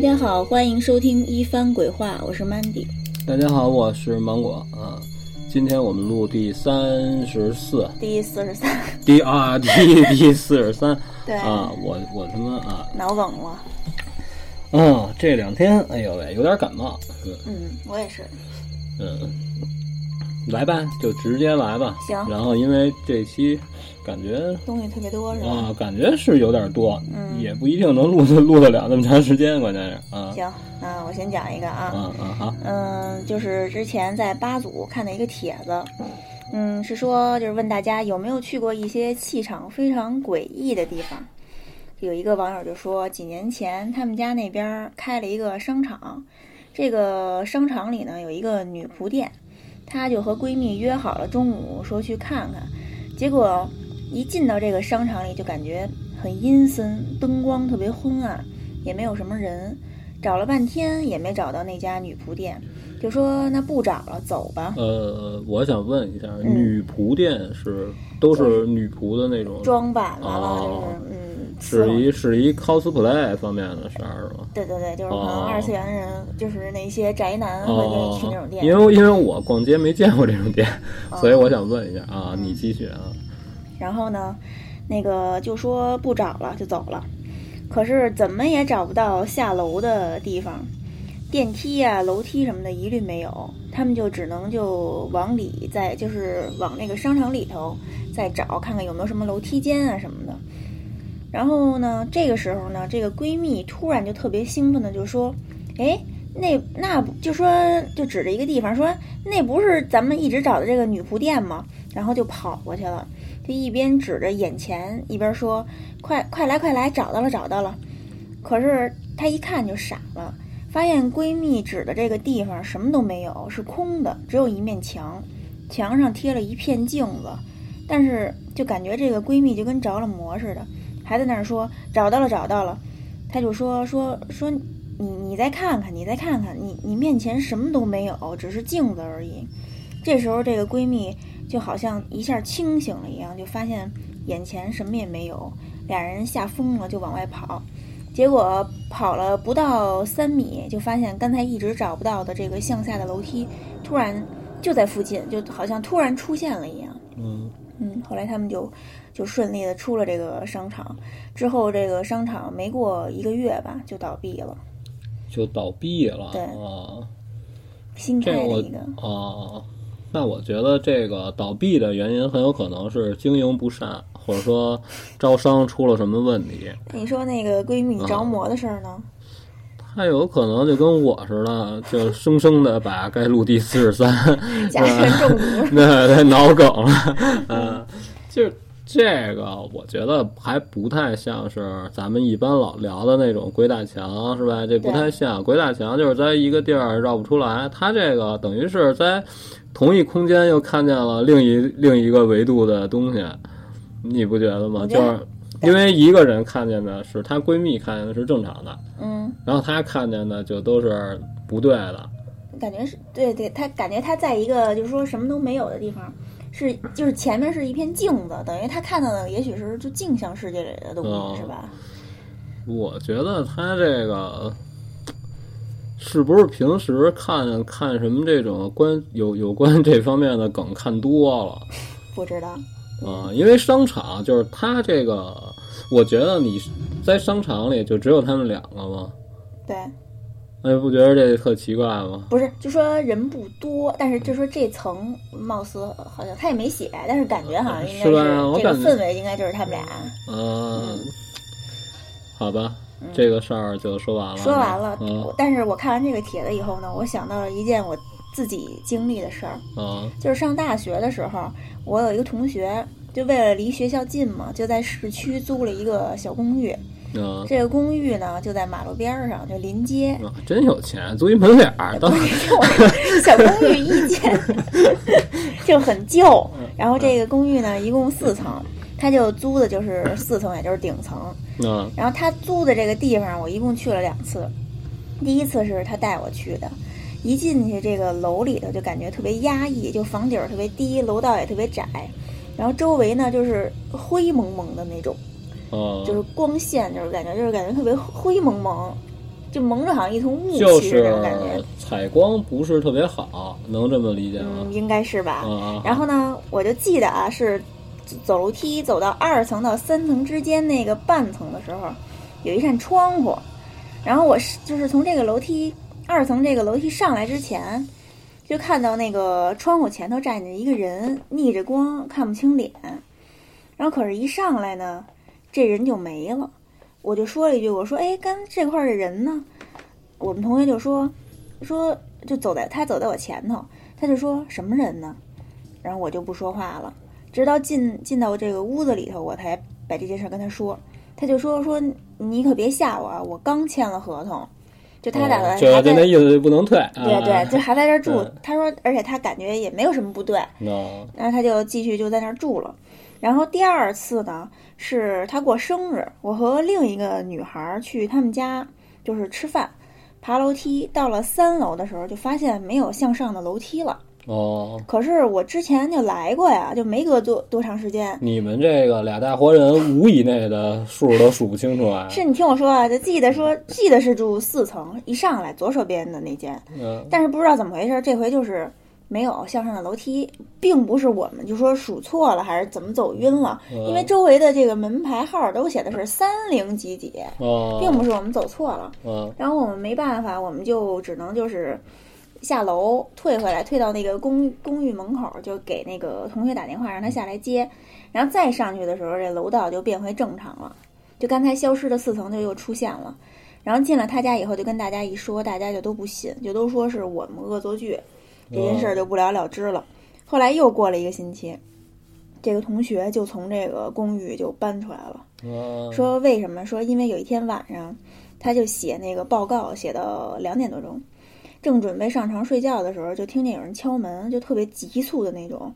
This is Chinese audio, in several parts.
家好，欢迎收听一番鬼话，我是 Mandy。大家好，我是芒果啊。今天我们录第三十四，第四十三，第啊 第第四十三，对啊，我我他妈啊，脑梗了。嗯，这两天哎呦喂，有点感冒，嗯嗯，我也是。嗯，来吧，就直接来吧。行然后因为这期感觉东西特别多是吧？啊，感觉是有点多，嗯也不一定能录得录得了那么长时间，关键是啊。行，那我先讲一个啊。嗯嗯好，嗯，就是之前在八组看的一个帖子，嗯，是说就是问大家有没有去过一些气场非常诡异的地方。有一个网友就说，几年前他们家那边开了一个商场，这个商场里呢有一个女仆店，她就和闺蜜约好了中午说去看看，结果一进到这个商场里就感觉很阴森，灯光特别昏暗，也没有什么人。找了半天也没找到那家女仆店，就说那不找了，走吧。呃，我想问一下，嗯。女仆店是都是女仆的那种？装扮完了就是、哦嗯，伺候是一是一 cosplay 方面的事儿是吗？对对对，就是可能哦二次元的人，就是那些宅男会愿意去那种店。因为因为我逛街没见过这种店，哦 所以我想问一下啊，你继续啊。然后呢，那个就说不找了，就走了。可是怎么也找不到下楼的地方，电梯啊、楼梯什么的一律没有。他们就只能就往里再就是往那个商场里头再找，看看有没有什么楼梯间啊什么的。然后呢，这个时候呢，这个闺蜜突然就特别兴奋的就说：“哎，那那不就说就指着一个地方说，那不是咱们一直找的这个女仆店吗？”然后就跑过去了，就一边指着眼前，一边说：“快快来快来，找到了找到了！”可是她一看就傻了，发现闺蜜指的这个地方什么都没有，是空的，只有一面墙，墙上贴了一片镜子，但是就感觉这个闺蜜就跟着了魔似的，还在那儿说找到了找到了，她就说说说你你再看看你再看看你你面前什么都没有，只是镜子而已。这时候这个闺蜜就好像一下清醒了一样，就发现眼前什么也没有，俩人吓疯了就往外跑。结果跑了不到三米，就发现刚才一直找不到的这个向下的楼梯，突然就在附近，就好像突然出现了一样。嗯，嗯，后来他们就就顺利的出了这个商场，之后这个商场没过一个月吧就倒闭了，就倒闭了对啊。新开的一个。啊，那我觉得这个倒闭的原因很有可能是经营不善，或者说招商出了什么问题。你说那个闺蜜着魔的事儿呢？她有可能就跟我似的，就生生的把该录第四十三，甲醛中毒。那他脑梗了，嗯，就是这个，我觉得还不太像是咱们一般老聊的那种鬼打墙，是吧？这不太像鬼打墙，就是在一个地儿绕不出来。他这个等于是在同一空间又看见了另一另一个维度的东西，你不觉得吗？就是因为一个人看见的是她闺蜜看见的是正常的，嗯，然后她看见的就都是不对的。感觉是对对，她感觉她在一个就是说什么都没有的地方，是就是前面是一片镜子，等于他看到的也许是就镜像世界里的东西，哦是吧？我觉得他这个是不是平时看看什么这种关有有关这方面的梗看多了不知道。啊、因为商场就是他这个，我觉得你在商场里就只有他们两个吗？对，那你不觉得这特奇怪吗？不是，就说人不多，但是就说这层貌似好像他也没写，但是感觉好像应该是吧我这个氛围应该就是他们俩。嗯，好吧，这个事儿就说完了。说完了，嗯但是我看完这个帖子以后呢，我想到了一件我自己经历的事儿，嗯就是上大学的时候，我有一个同学，就为了离学校近嘛，就在市区租了一个小公寓。啊这个公寓呢，就在马路边儿上，就临街。啊！真有钱，租一门脸儿都不是就我 小公寓一间，就很旧。然后这个公寓呢，一共四层，他就租的就是四层，也就是顶层。嗯然后他租的这个地方，我一共去了两次。第一次是他带我去的，一进去这个楼里头就感觉特别压抑，就房顶儿特别低，楼道也特别窄，然后周围呢就是灰蒙蒙的那种，啊，就是光线，就是感觉就是感觉特别灰蒙蒙。就蒙着好像一层雾气似的那是种感觉。采光不是特别好，能这么理解吗嗯，？应该是吧。啊，然后呢，我就记得啊，是走楼梯走到二层到三层之间那个半层的时候，有一扇窗户，然后我是就是从这个楼梯二层这个楼梯上来之前，就看到那个窗户前头站着一个人，逆着光看不清脸，然后可是一上来呢，这人就没了，我就说了一句，我说哎，刚这块儿的人呢？我们同学就说说就走在他走在我前头，他就说什么人呢？然后我就不说话了，直到进进到这个屋子里头，我才把这件事跟他说。他就说说你可别吓我啊，我刚签了合同，就他打算哦就是还在就那意思就不能退。对对，就还在这儿住嗯。他说，而且他感觉也没有什么不对，哦然后他就继续就在那儿住了。然后第二次呢，是他过生日，我和另一个女孩儿去他们家，就是吃饭，爬楼梯，到了三楼的时候，就发现没有向上的楼梯了。哦，可是我之前就来过呀，就没隔多多长时间。你们这个俩大活人五以内的数都数不清楚啊？是你听我说啊，就记得说记得是住四层，一上来左手边的那间，嗯但是不知道怎么回事，这回就是没有向上的楼梯，并不是我们就说数错了，还是怎么走晕了，嗯因为周围的这个门牌号都写的是三零几几，哦，并不是我们走错了。嗯然后我们没办法，我们就只能就是下楼退回来，退到那个公公寓门口，就给那个同学打电话让他下来接，然后再上去的时候，这楼道就变回正常了，就刚才消失的四层就又出现了。然后进了他家以后，就跟大家一说，大家就都不信，就都说是我们恶作剧，这件事儿就不了了之了。后来又过了一个星期，这个同学就从这个公寓就搬出来了。嗯，说为什么？说因为有一天晚上，他就写那个报告，写到两点多钟，正准备上床睡觉的时候，就听见有人敲门，就特别急促的那种。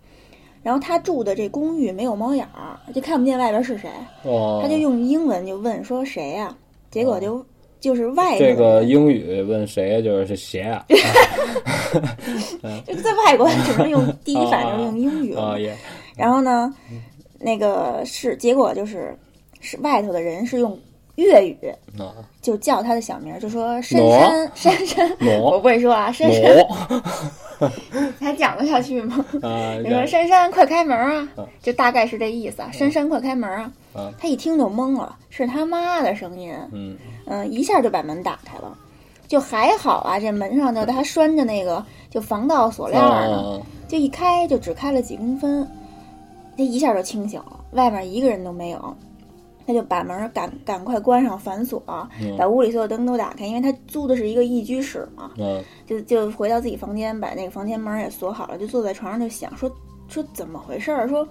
然后他住的这公寓没有猫眼儿，就看不见外边是谁，哦，他就用英文就问说谁呀、结果就就是外这个英语问谁就是谁啊？就在外国只能用第一反应用英语然后呢，那个是结果就是是外头的人是用粤语啊就叫他的小名儿，就说珊珊珊珊，我挪不会说啊，珊珊挪 还讲得下去吗？啊，你说珊珊快开门啊嗯，就大概是这意思啊。珊珊快开门啊嗯！他一听就懵了，是他妈的声音，嗯。嗯，一下就把门打开了。就还好啊，这门上头他拴着那个就防盗锁链儿呢，啊就一开就只开了几公分，他一下就清醒了，外面一个人都没有。他就把门赶赶快关上反锁，嗯把屋里所有灯都打开，因为他租的是一个一居室嘛，嗯就就回到自己房间，把那个房间门也锁好了，就坐在床上就想说说怎么回事儿？说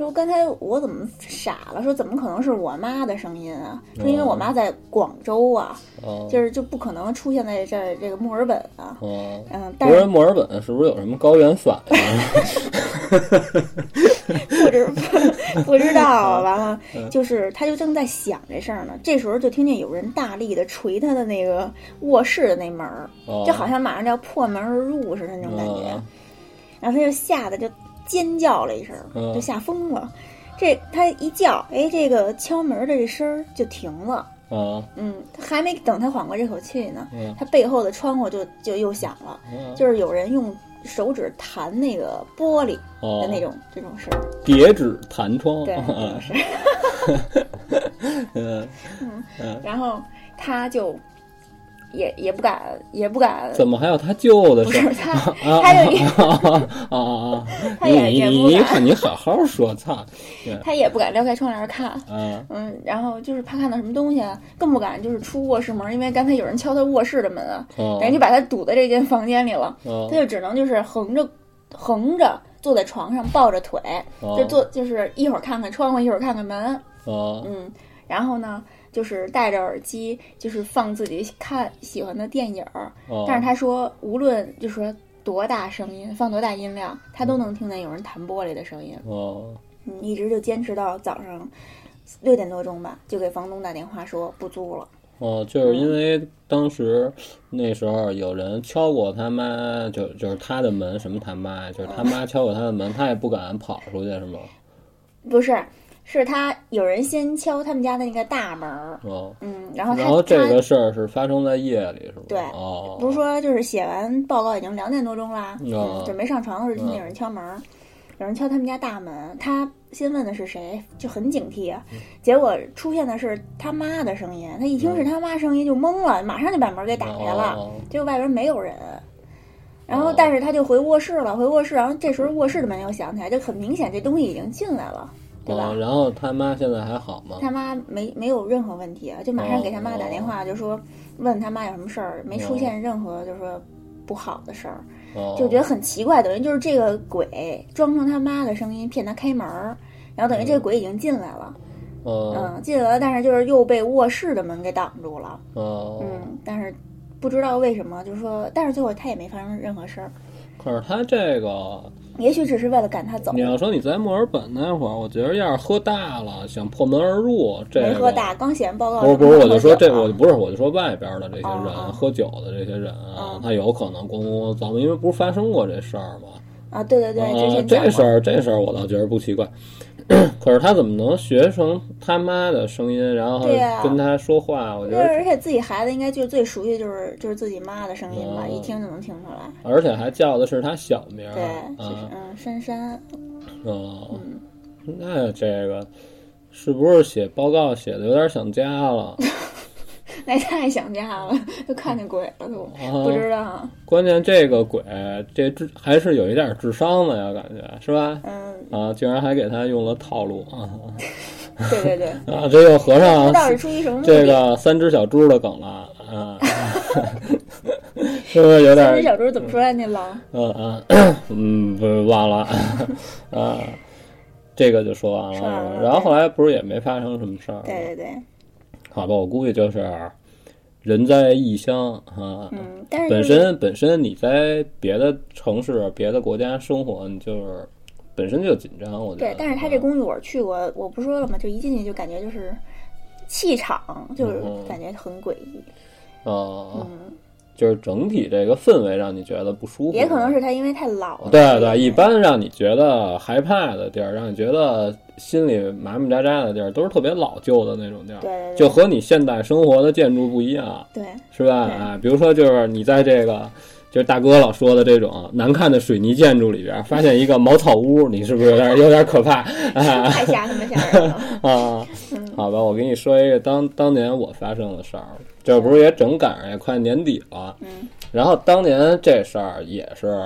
说刚才我怎么傻了？说怎么可能是我妈的声音啊？说因为我妈在广州啊，哦就是就不可能出现在这儿这个墨尔本啊。哦，嗯，但不是是墨尔本是不是有什么高原反应？不知不 不知道啊，完了嗯就是他就正在想这事儿呢，这时候就听见有人大力的捶他的那个卧室的那门儿，哦就好像马上就要破门而入似的那种感觉。嗯然后他就吓得就尖叫了一声，嗯。就吓疯了。这他一叫，哎，这个敲门的这声儿就停了。啊嗯，他还没等他缓过这口气呢，嗯。他背后的窗户就就又响了，嗯。就是有人用手指弹那个玻璃哦。的那种、这种声儿。叠纸弹窗，对，嗯。是。嗯。然后他就也也不敢，也不敢，怎么还有他舅的不事儿？是他，啊他就也啊啊啊！他你也也不敢你你你好好说，操！他也不敢撩开窗帘看。嗯嗯，然后就是怕看到什么东西啊，更不敢就是出卧室门，因为刚才有人敲他卧室的门啊，哦等于就把他堵在这间房间里了，哦他就只能就是横着横着坐在床上抱着腿，哦就坐就是一会儿看看窗户，一会儿看看门，哦嗯，然后呢就是戴着耳机，就是放自己看喜欢的电影儿，哦，但是他说无论就说多大声音，放多大音量，他都能听见有人弹玻璃的声音，哦嗯，一直就坚持到早上六点多钟吧，就给房东打电话说不租了。哦，就是因为当时那时候有人敲过他妈，就就是他的门，什么他妈呀，就是他妈敲过他的门，他也不敢跑出去，是吗？不是，是他有人先敲他们家的那个大门儿，哦，嗯，然后他然后这个事儿是发生在夜里，是吧？对哦，不是说就是写完报告已经两点多钟啦，准备上床的时候听见有人敲门儿，有人敲他们家大门，他先问的是谁，就很警惕啊，结果出现的是他妈的声音，他一听是他妈声音就懵了，马上就把门给打开了，哦结果外边没有人。然后哦，但是他就回卧室了，回卧室，然后这时候卧室的门又响起来，就很明显这东西已经进来了，对吧？哦然后他妈现在还好吗？他妈没没有任何问题啊，就马上给他妈打电话，就说问他妈有什么事儿，没出现任何就是说不好的事儿，哦，就觉得很奇怪，等于就是这个鬼装成他妈的声音骗他开门儿，然后等于这个鬼已经进来了，哦。嗯，进来了，但是就是又被卧室的门给挡住了，哦，嗯，但是不知道为什么，就是说，但是最后他也没发生任何事儿，可是他这个，也许只是为了赶他走。你，要说你在墨尔本那会儿，我觉得要是喝大了，想破门而入，这个没喝大，刚写完报告不是不是，我就说这，我我不是，我就说外边的这些人，喝酒的这些人啊，嗯他有可能咣咣咣凿门，因为不是发生过这事儿吗？啊，对对对，这事儿这事儿我倒觉得不奇怪，可是他怎么能学成他妈的声音，然后跟他说话？我觉，得，而且自己孩子应该就最熟悉就是就是自己妈的声音吧，嗯一听就能听出来。而且还叫的是他小名儿，对，是啊，嗯，珊珊，哦，嗯那这个是不是写报告写的有点想家了？那太想家了，都看见鬼了都，啊不知道，关键这个鬼这智还是有一点智商的呀，感觉是吧？嗯，啊，竟然还给他用了套路啊对对对，啊！这又合上道是出于什么这。个三只小猪的梗了啊，是不是有点三只小猪怎么说来那狼？嗯嗯嗯不是忘了啊？这个就说完了了，然后后来不是也没发生什么事儿？对对对，好吧，我估计就是人在异乡啊，嗯，但是本身本身你在别的城市、别的国家生活，你就是本身就紧张。我觉得，对，但是他这公寓我去过，我不说了嘛？就一进去就感觉就是气场，就是嗯感觉很诡异。啊，嗯，就是整体这个氛围让你觉得不舒服，也可能是他因为太老了。对对，一般让你觉得害怕的地儿，让你觉得心里麻麻扎扎的地儿，都是特别老旧的那种地儿，对对对，就和你现代生活的建筑不一样，对是吧？啊，比如说就是你在这个。就是大哥老说的这种难看的水泥建筑里边，发现一个茅草屋，你是不是有点有点可怕 啊？太吓他妈吓人了。啊，嗯好吧，我给你说一个当当年我发生的事儿，这不是也整赶上也快年底了，嗯。然后当年这事儿也是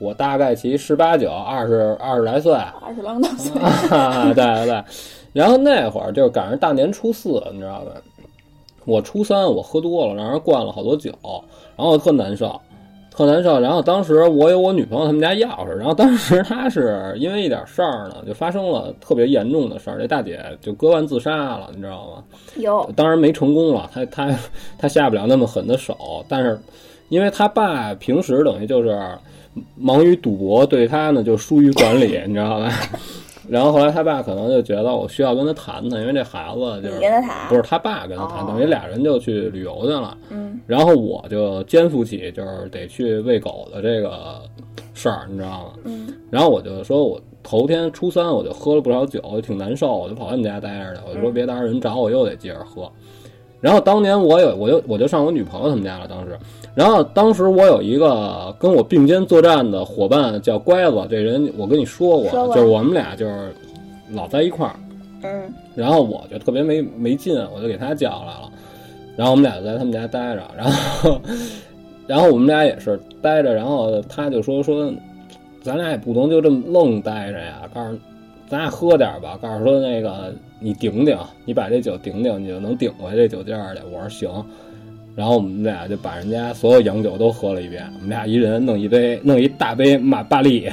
我大概其十八九、二十二十来岁，二十郎当岁，啊，对对对，然后那会儿就是赶上大年初四，你知道吧？我初三我喝多了，让人灌了好多酒，然后特难受，特难受。然后当时我有我女朋友他们家钥匙，然后当时她是因为一点事儿呢，就发生了特别严重的事儿，这大姐就割腕自杀了，你知道吗？有当然没成功了，她她她下不了那么狠的手，但是因为她爸平时等于就是忙于赌博，对她呢就疏于管理，你知道吧？然后后来他爸可能就觉得我需要跟他谈谈，因为这孩子就是跟他谈，不是他爸跟他谈，哦等于俩人就去旅游去了。嗯然后我就肩负起就是得去喂狗的这个事儿，你知道吗？嗯然后我就说我头天初三我就喝了不少酒，就挺难受，我就跑他们家待着去。我就说嗯别到时候人找我又得接着喝。然后当年我有我就我就上我女朋友他们家了，当时。然后当时我有一个跟我并肩作战的伙伴叫乖子，这人我跟你说过，说就是我们俩就是老在一块儿。嗯然后我就特别没没劲，我就给他叫来了，然后我们俩就在他们家待着，然后 然后我们俩也是待着，然后他就说说，咱俩也不能就这么愣待着呀，告诉咱俩喝点吧，告诉说那个你顶顶，你把这酒顶顶，你就能顶回这酒劲儿去。我说行。然后我们俩就把人家所有洋酒都喝了一遍，我们俩一人弄一杯，弄一大杯马巴利，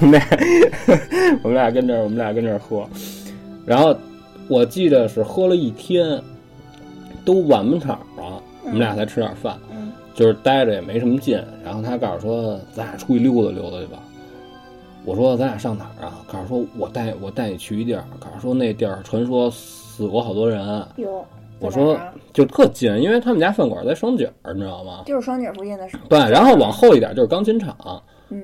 我们俩我们俩跟这儿，我们俩跟这儿喝，然后我记得是喝了一天，都晚不场了，我们俩才吃点饭，就是待着也没什么劲。然后他告诉说，咱俩出去溜达溜达去吧。我说咱俩上哪儿啊？告诉说我带我带你去一地儿，告诉说那地儿传说死过好多人。有。我说就特近，因为他们家饭馆在双井儿，你知道吗？就是双井附近的，对，然后往后一点就是钢琴厂，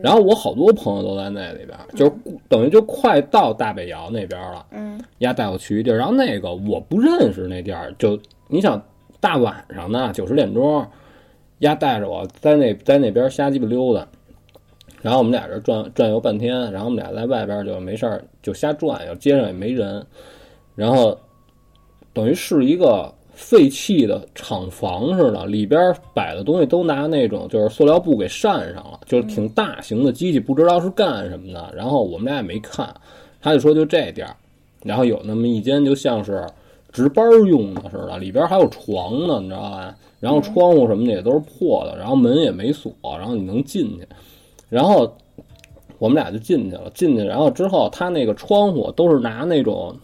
然后我好多朋友都在那里边，就是等于就快到大北窑那边了。嗯丫带我去一地儿，然后那个我不认识那地儿，就你想大晚上的九十点钟，丫带着我在那在那边瞎鸡巴溜达，然后我们俩这转转悠半天，然后我们俩在外边就没事儿就瞎转悠，街上也没人，然后等于是一个废弃的厂房似的，里边摆的东西都拿那种就是塑料布给扇上了，就是挺大型的机器，不知道是干什么的。然后我们俩也没看，他就说就这地儿，然后有那么一间就像是值班用的似的，里边还有床呢，你知道吧？然后窗户什么的也都是破的，然后门也没锁，然后你能进去，然后我们俩就进去了，进去，然后之后他那个窗户都是拿那种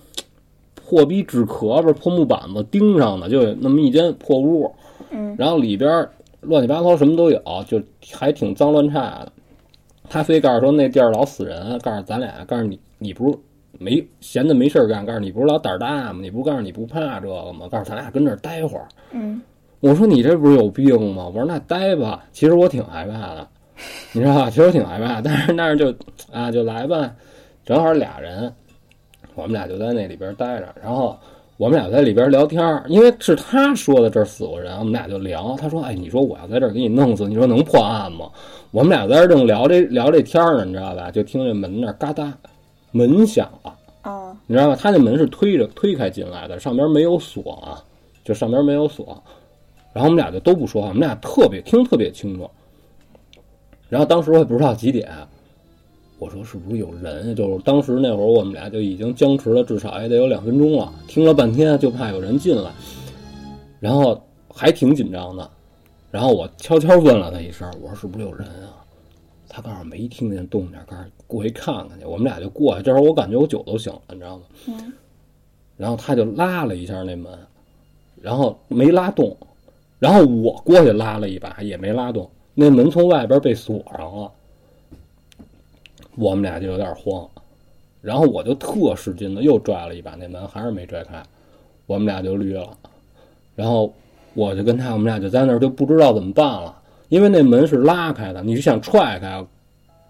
破逼纸壳子、破木板子钉上的，就有那么一间破屋，嗯然后里边乱七八糟什么都有，就还挺脏乱差的。他非告诉说那地儿老死人，告诉咱俩，告诉你你不是没闲的没事儿干，告诉你不是老胆儿大吗？你不是告诉你不怕这个吗？告诉咱俩跟这儿待会儿。嗯我说你这不是有病吗？我说那待吧。其实我挺害怕的，你知道吧？其实我挺害怕，但是但是就啊就来吧，正好俩人，我们俩就在那里边待着，然后我们俩在里边聊天，因为是他说的这儿死过人，我们俩就聊。他说：“哎，你说我要在这儿给你弄死，你说能破案吗？”我们俩在这儿正聊这聊这天呢，你知道吧？就听这门那儿嘎哒，门响了。哦你知道吗？他那门是推着推开进来的，上边没有锁啊，就上边没有锁。然后我们俩就都不说话，我们俩特别听特别清楚。然后当时我也不知道几点，我说是不是有人？就是当时那会儿我们俩就已经僵持了，至少也得有两分钟了，听了半天就怕有人进来，然后还挺紧张的。然后我悄悄问了他一声，我说是不是有人啊？他告诉我没听见动静，告诉过去看看去。我们俩就过去，这时候我感觉我酒都醒了，你知道吗？嗯然后他就拉了一下那门，然后没拉动，然后我过去拉了一把也没拉动，那门从外边被锁上了，我们俩就有点慌，然后我就特使劲的又拽了一把那门，还是没拽开，我们俩就绿了，然后我就跟他，我们俩就在那儿就不知道怎么办了，因为那门是拉开的，你是想踹开，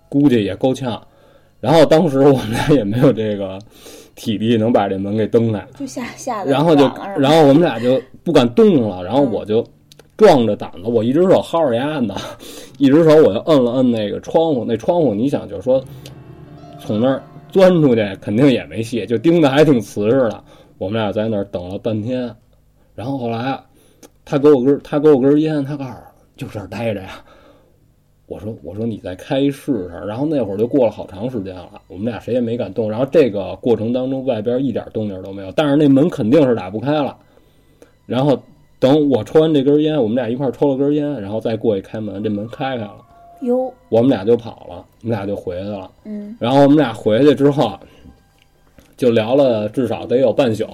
估计也够呛，然后当时我们俩也没有这个体力能把这门给蹬开。就吓吓得然后就然后我们俩就不敢动了，然后我就壮着胆子，我一只手薅着牙呢，一只手我就摁了摁那个窗户，那窗户你想就是说从那儿钻出去肯定也没戏，就钉的还挺瓷实的。我们俩在那儿等了半天，然后后来他给我根他给我根烟，他告诉我就这儿待着呀。我说我说你再开试试，然后那会儿就过了好长时间了，我们俩谁也没敢动。然后这个过程当中，外边一点动静都没有，但是那门肯定是打不开了。然后等我抽完这根烟，我们俩一块儿抽了根烟，然后再过去开门，这门开开了，哟，我们俩就跑了，我们俩就回去了。嗯然后我们俩回去之后，就聊了至少得有半宿，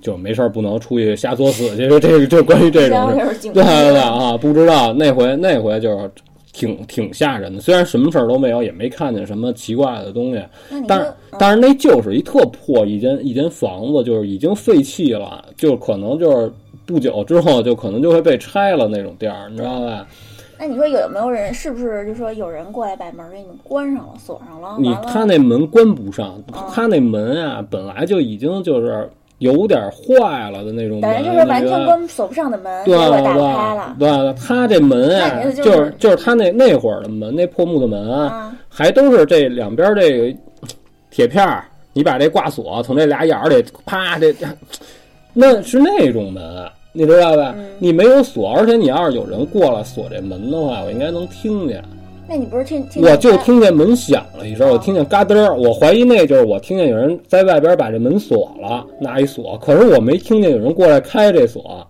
就没事儿不能出去瞎作死去。就 这个就关于这种事，对对对啊，不知道那回那回就是挺挺吓人的，虽然什么事儿都没有，也没看见什么奇怪的东西，但是但是那就是一特破一间一间房子，就是已经废弃了，就可能就是不久之后就可能就会被拆了那种店儿，你知道吧？那你说有没有人？是不是就说有人过来把门给你们关上了、锁上了？你他那门关不上，哦他那门啊本来就已经就是有点坏了的那种门，等于就是完全关锁不上的门，对结果打对开了。对对，他这门啊就就是是就是他那那会儿的门，那破木的门啊，啊，还都是这两边这个铁片儿，你把这挂锁从这俩眼儿里啪这，这那是那种门，你知道吧？嗯你没有锁，而且你要是有人过来锁这门的话，我应该能听见。那你不是听听？我就听见门响了一声，我听见嘎噔儿，我怀疑那就是我听见有人在外边把这门锁了，拿一锁，可是我没听见有人过来开这锁，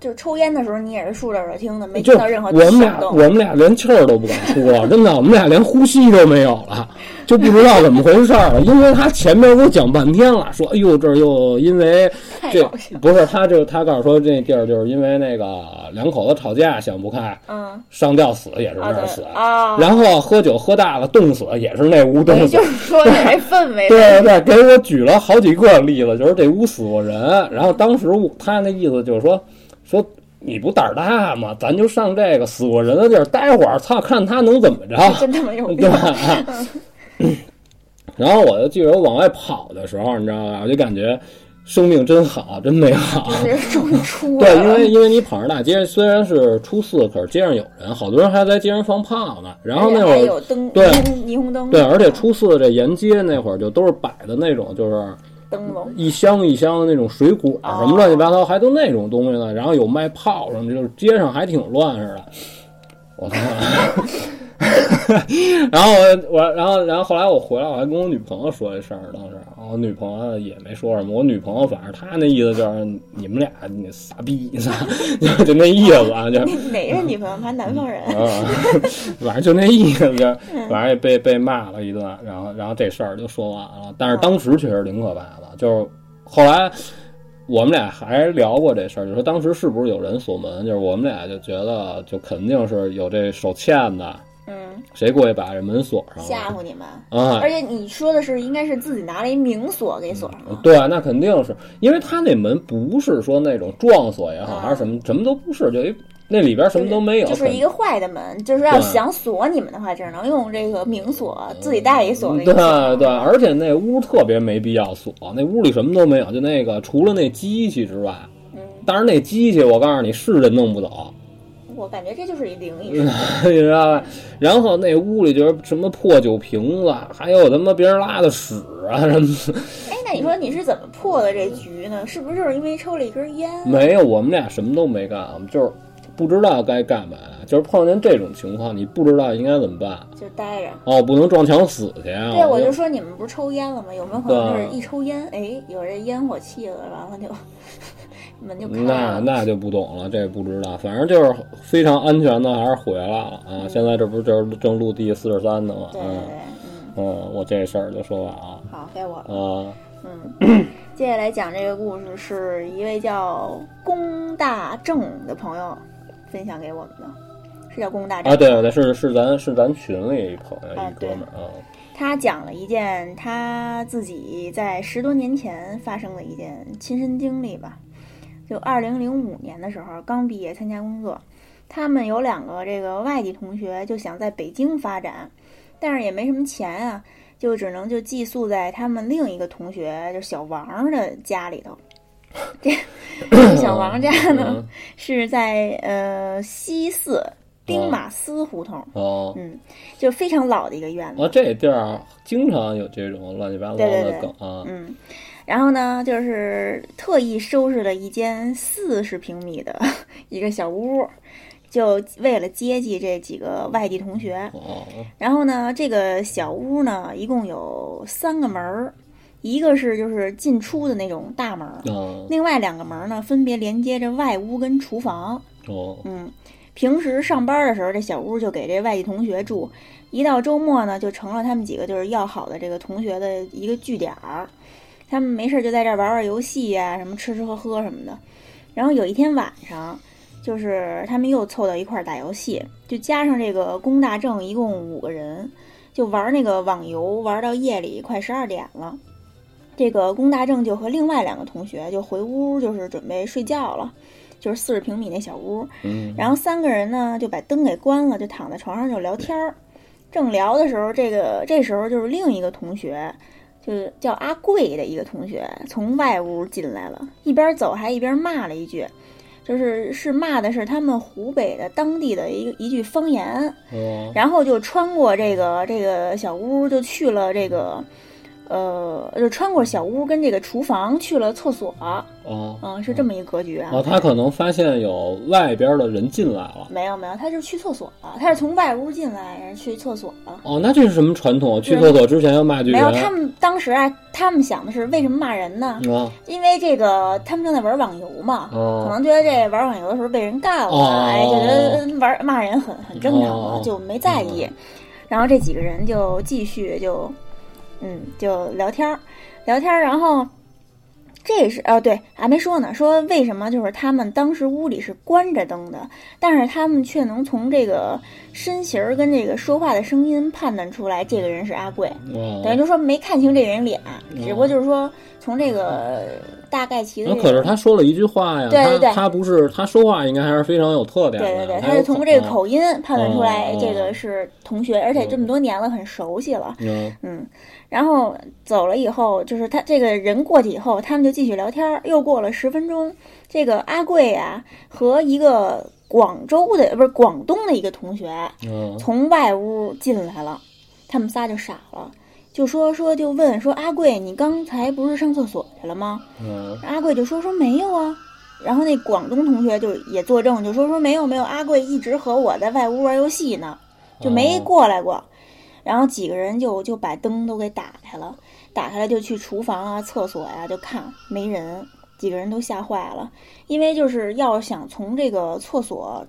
就是抽烟的时候，你也是竖着耳朵听的，没听到任何我们俩。我们俩连气儿都不敢出了，真的，我们俩连呼吸都没有了，就不知道怎么回事儿了，因为他前面给我讲半天了，说哎呦这儿又因为这。不是他就他告诉说这地儿就是因为那个两口子吵架想不开，嗯，上吊死也是那儿死，啊，然后喝酒喝大了冻死也是那屋冻死就。是说你这 氛围，对对对，给我举了好几个例子，就是这屋死过人。然后当时他那意思就是说，说你不胆儿大吗？咱就上这个死过人的地儿待会儿，操，看他能怎么着。真他妈有病 对。吧？然后我就记得我往外跑的时候，你知道吧？我就感觉生命真好，真美好。终于出 对，因为因为你跑上大街，虽然是初四，可是街上有人，好多人还在街上放炮呢。然后那会儿，有灯，对霓虹灯，对，而且初四这沿街那会儿就都是摆的那种，就是灯笼，一箱一箱的那种水果什么乱七八糟，还都那种东西呢。然后有卖炮什么，就是街上还挺乱似的。我操！然后我我然后然后后来我回来，我还跟我女朋友说这事儿，当时我女朋友也没说什么。我女朋友反正她那意思就是你们俩你傻逼，操，就就那意思啊，就哪任女朋友？还南方人，啊，反正就那意思，就反正也被被骂了一顿，然后然后这事儿就说完了。但是当时确实挺可怕的，就是后来我们俩还聊过这事儿，就说当时是不是有人锁门，就是我们俩就觉得就肯定是有这手欠的，嗯，谁过去把这门锁上了吓唬你们。啊而？且你说的是，应该是自己拿了一明锁给锁上了。对啊，那肯定是因为他那门不是说那种撞锁也好，啊还是什么什么都不是，就一那里边什么都没有，就是一个坏的门，就是要想锁你们的话，只能用这个明锁，自己带一锁对。对，而且那屋特别没必要锁，那屋里什么都没有，就那个除了那机器之外，嗯，当然那机器我告诉你是人弄不走，我感觉这就是一灵异事件。你知道吧？然后那屋里就是什么破酒瓶子，还有他妈别人拉的屎啊 什么的，哎，那你说你是怎么破的这局呢？是不是就是因为抽了一根烟？没有，我们俩什么都没干，我们就是不知道该干嘛，就是碰见这种情况，你不知道应该怎么办。就待着。哦，不能撞墙死去啊！对，我就说你们不是抽烟了吗？有没有可能就是一抽烟，哎，有这烟火气了，完了就门就开那了。那就不懂了，这不知道，反正就是非常安全的，还是回来了啊！现在这不是就是正录第四十三呢吗？对对对，嗯嗯，嗯，我这事儿就说完了好，该我了。啊。嗯，接下来讲这个故事是一位叫龚大正的朋友分享给我们的，是叫龚大正啊，对对，是是咱是咱群里一朋友啊一哥们儿啊，他讲了一件他自己在十多年前发生的一件亲身经历吧。就二零零五年的时候，刚毕业参加工作，他们有两个这个外地同学就想在北京发展，但是也没什么钱啊，就只能就寄宿在他们另一个同学，就小王的家里头。这这 个小王家呢嗯是在呃西四兵马司胡同，哦，嗯，就非常老的一个院子。啊，这地儿经常有这种乱七八糟的对对对梗啊，嗯，然后呢，就是特意收拾了一间四十平米的 一个小屋，就为了接济这几个外地同学。哦，然后呢，这个小屋呢，一共有三个门儿，一个是就是进出的那种大门儿，啊，另外两个门儿呢，分别连接着外屋跟厨房。哦，嗯，平时上班的时候，这小屋就给这外地同学住，一到周末呢，就成了他们几个就是要好的这个同学的一个据点儿。他们没事就在这儿玩玩游戏呀、什么吃吃喝喝什么的。然后有一天晚上，就是他们又凑到一块儿打游戏，就加上这个龚大正，一共五个人，就玩那个网游，玩到夜里快十二点了。这个龚大正就和另外两个同学就回屋，就是准备睡觉了，就是四十平米那小屋。嗯，然后三个人呢就把灯给关了，就躺在床上就聊天儿。正聊的时候，这个这时候就是另一个同学，就是叫阿贵的一个同学从外屋进来了，一边走还一边骂了一句，就是是骂的是他们湖北的当地的一个一句方言，哦，然后就穿过这个这个小屋，就去了这个。呃，就穿过小屋跟这个厨房去了厕所，哦，嗯，是这么一个格局啊。哦，他可能发现有外边的人进来了。没有没有，他是去厕所了，他是从外屋进来，然后去厕所了。哦，那这是什么传统？去厕所之前要骂句没？有，他们当时啊，他们想的是为什么骂人呢？啊，因为这个他们正在玩网游嘛，可哦，能觉得这玩网游的时候被人干了，哦哎，觉得玩骂人很很正常嘛，哦就没在意。然后这几个人就继续就，嗯，就聊天儿，聊天儿，然后。这是哦，对，还没说呢。说为什么就是他们当时屋里是关着灯的，但是他们却能从这个身形儿跟这个说话的声音判断出来，这个人是阿贵。等于哦，就说没看清这人脸，嗯只不过就是说从这个大概其的那。可是他说了一句话呀，对对对他他不是他说话应该还是非常有特点的。对对对，他是通过这个口音判断出来哦这个是同学，而且这么多年了，很熟悉了。嗯嗯，然后走了以后，就是他这个人过去以后，他们就继续聊天儿。又过了十分钟，这个阿贵呀、和一个广州的呃不是广东的一个同学嗯从外屋进来了，他们仨就傻了，就说说就问说阿贵，你刚才不是上厕所去了吗？嗯阿贵就说说没有啊，然后那广东同学就也作证，就说说没有没有，阿贵一直和我在外屋玩游戏呢，就没哦过来过。然后几个人就就把灯都给打开了，打开了就去厨房啊、厕所呀、就看没人，几个人都吓坏了，因为就是要想从这个厕所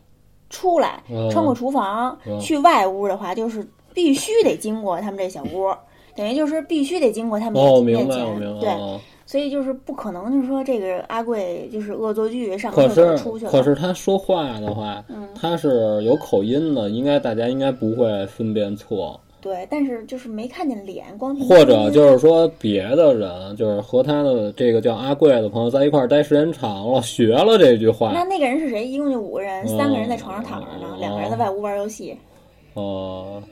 出来，嗯穿过厨房、嗯去外屋的话，就是必须得经过他们这小屋，等于就是必须得经过他们哦，面明白前，我明白。对。哦所以就是不可能，就是说这个阿贵就是恶作剧上可厕所出去了。可是他说话的话，嗯，他是有口音的，应该大家应该不会分辨错，对，但是就是没看见脸，光听或者就是说别的人就是和他的这个叫阿贵的朋友在一块儿待时间长了，学了这句话那，那个人是谁？一共就五个人，哦三个人在床上躺着呢，两个人在外屋玩游戏。哦、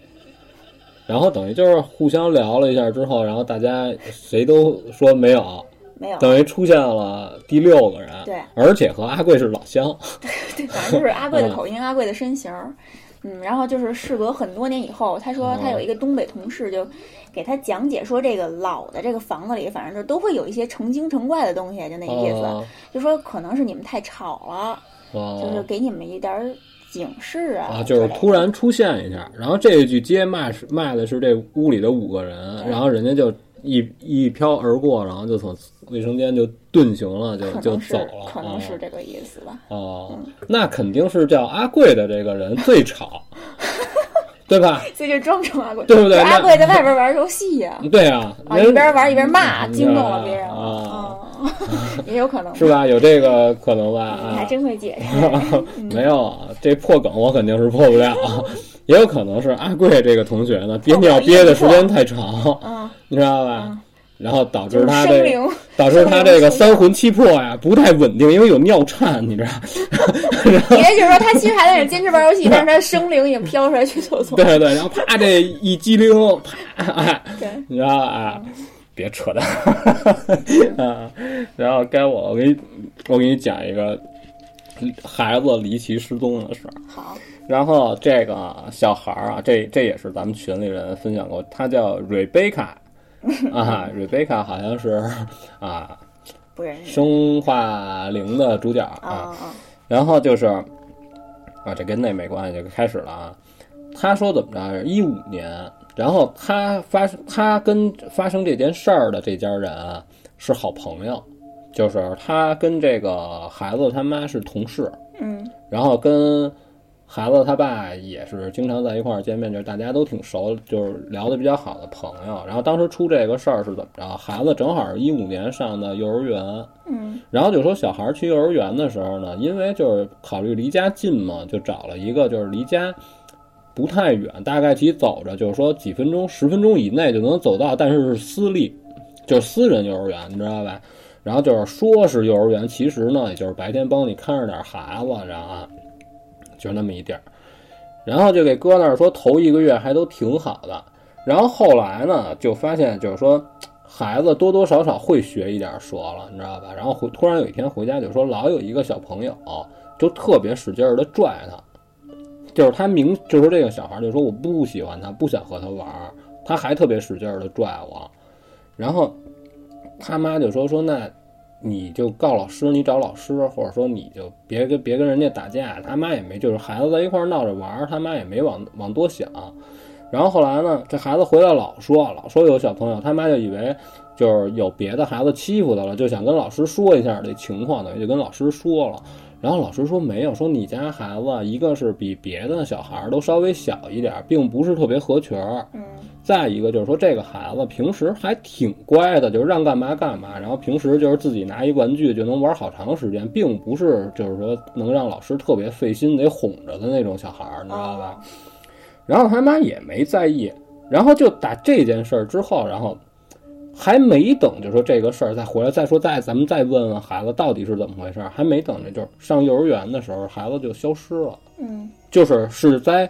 然后等于就是互相聊了一下之后，然后大家谁都说没有，没有，等于出现了第六个人，对而且和阿贵是老乡，对，反正就是阿贵的口音，阿贵的身形。嗯，然后就是事隔很多年以后，他说他有一个东北同事就给他讲解说，这个老的这个房子里，反正就都会有一些成精成怪的东西，就那个意思。啊就说可能是你们太吵了，就是啊给你们一点儿警示啊啊，就是突然出现一下，然后这一句街骂是骂的是这屋里的五个人，然后人家就一一飘而过，然后就从卫生间就遁形了，就就走了，可能是啊这个意思吧。哦，那肯定是叫阿贵的这个人最吵，对吧？所以就装成阿贵，对不对阿贵在外边玩游戏呀、对啊，啊，一边玩一边骂，嗯惊动了别人啊 也有可能是？吧？有这个可能吧？啊，你还真会解释。没有啊，这破梗我肯定是破不了，也有可能是阿贵这个同学呢憋尿憋的时间太长，嗯，你知道吧？然后导致他这，导致他这个三魂七魄呀不太稳定，因为有尿颤，你知道？也就是说他其实还在那坚持玩游戏，但是他生灵已经飘出来去厕所。对对对，然后啪这一激灵，啪，哎，对，你知道吧？啊，别扯淡 啊！然后该我，我给你，我给你讲一个孩子离奇失踪的事儿。好，然后这个小孩儿啊，这这也是咱们群里人分享过，他叫瑞贝卡 啊，瑞贝卡好像是啊不认识。生化零的主角。啊然后就是啊，这跟那没关系，就开始了啊。他说怎么着？一五年，然后他发生他跟发生这件事儿的这家人啊是好朋友，就是他跟这个孩子他妈是同事，嗯然后跟孩子他爸也是经常在一块儿见面，就是大家都挺熟，就是聊得比较好的朋友。然后当时出这个事儿是怎么着？孩子正好是一五年上的幼儿园，嗯然后就说小孩儿去幼儿园的时候呢，因为就是考虑离家近嘛，就找了一个就是离家不太远，大概其走着就是说几分钟、十分钟以内就能走到，但是是私立，就是私人幼儿园，你知道吧？然后就是说是幼儿园，其实呢，也就是白天帮你看着点孩子，然后啊，就那么一点儿。然后就给搁那儿说头一个月还都挺好的，然后后来呢，就发现就是说 孩子多多少少会学一点说了，你知道吧？然后回突然有一天回家就说老有一个小朋友就特别使劲儿的拽他，就是他明就是这个小孩就说我不喜欢他，不想和他玩儿，他还特别使劲儿的拽我，然后他妈就说说那。你就告老师，你找老师，或者说你就别跟别跟人家打架。他妈也没，就是孩子在一块闹着玩，他妈也没往往多想。然后后来呢，这孩子回来老说，老说有小朋友，他妈就以为就是有别的孩子欺负他了，就想跟老师说一下这情况，等于就跟老师说了。然后老师说没有，说你家孩子一个是比别的小孩儿都稍微小一点儿，并不是特别合群儿。嗯再一个就是说，这个孩子平时还挺乖的，就是让干嘛干嘛，然后平时就是自己拿一玩具就能玩好长时间，并不是就是说能让老师特别费心得哄着的那种小孩儿，你知道吧？然后他妈也没在意，然后就打这件事儿之后，然后还没等就说这个事儿再回来再说再咱们再问问孩子到底是怎么回事儿，还没等着就是上幼儿园的时候孩子就消失了，嗯。就是是在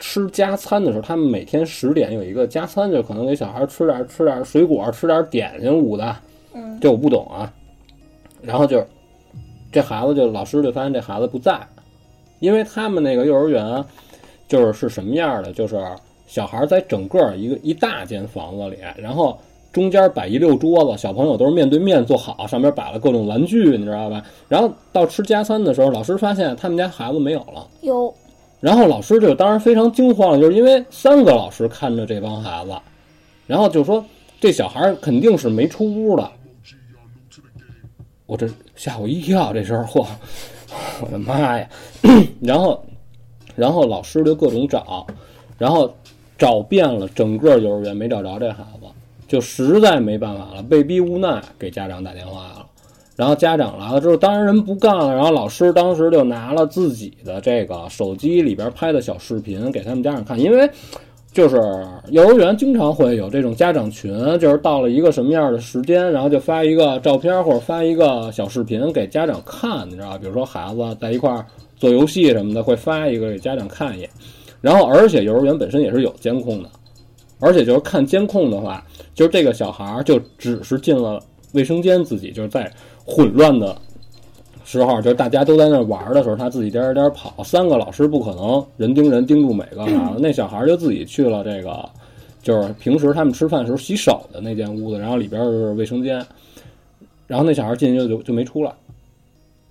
吃加餐的时候，他们每天十点有一个加餐，就可能给小孩吃点吃点水果，吃点点心捂的，嗯。这我不懂啊。然后就这孩子就老师就发现这孩子不在，因为他们那个幼儿园就是是什么样的，就是小孩在整个一个一大间房子里，然后中间摆一溜桌子，小朋友都是面对面坐好，上面摆了各种玩具，你知道吧？然后到吃加餐的时候，老师发现他们家孩子没有了。有然后老师就当然非常惊慌，就是因为三个老师看着这帮孩子，然后就说这小孩肯定是没出屋的。我这吓我一跳，这时候嚯，我的妈呀！然后，然后老师就各种找，然后找遍了整个幼儿园，没找着这孩子，就实在没办法了，被逼无奈给家长打电话了。然后家长来了之后，当然人不干了。然后老师当时就拿了自己的这个手机里边拍的小视频给他们家长看，因为就是幼儿园经常会有这种家长群，就是到了一个什么样的时间，然后就发一个照片或者发一个小视频给家长看，你知道？比如说孩子在一块做游戏什么的，会发一个给家长看一眼。然后而且幼儿园本身也是有监控的，而且就是看监控的话，就是这个小孩儿就只是进了卫生间，自己就是在混乱的时候，就是大家都在那玩的时候，他自己颠儿颠跑。三个老师不可能人盯人盯住每个孩子，那小孩儿就自己去了这个，就是平时他们吃饭时候洗手的那间屋子，然后里边是卫生间，然后那小孩进去就就没出来，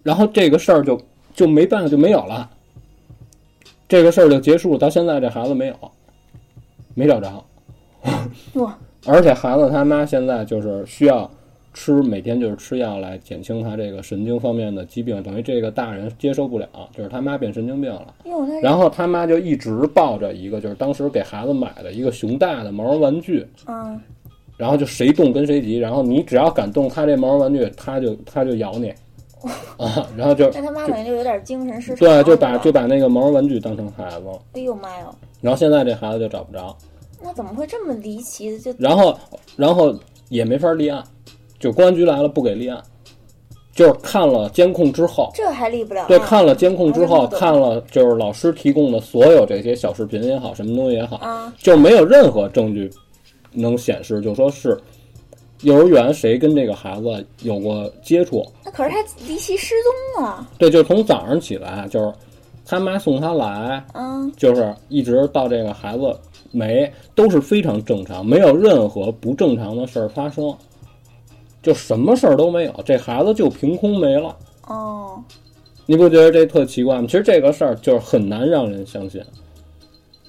然后这个事儿就就没办法就没有了，这个事儿就结束了。到现在这孩子没有，没找着。哇，而且孩子他妈现在就是需要吃每天就是吃药来减轻他这个神经方面的疾病，等于这个大人接受不了，就是他妈变神经病了。然后他妈就一直抱着一个就是当时给孩子买的一个熊大的毛绒玩具，嗯。然后就谁动跟谁急，然后你只要敢动他这毛绒玩具，他就他就咬你。啊，然后就那他妈可能就有点精神失常，对，就把就把那个毛绒玩具当成孩子，哎呦妈哟，然后现在这孩子就找不着。那怎么会这么离奇的？就然后，然后也没法立案，就公安局来了不给立案，就是看了监控之后，这还立不了？对，看了监控之后，看了就是老师提供的所有这些小视频也好，什么东西也好，啊，就没有任何证据能显示，就说是幼儿园谁跟这个孩子有过接触。那可是他离奇失踪了，对，就从早上起来，就是他妈送他来，嗯就是一直到这个孩子没，都是非常正常，没有任何不正常的事儿发生，就什么事儿都没有，这孩子就凭空没了。哦，你不觉得这特奇怪吗？其实这个事儿就是很难让人相信。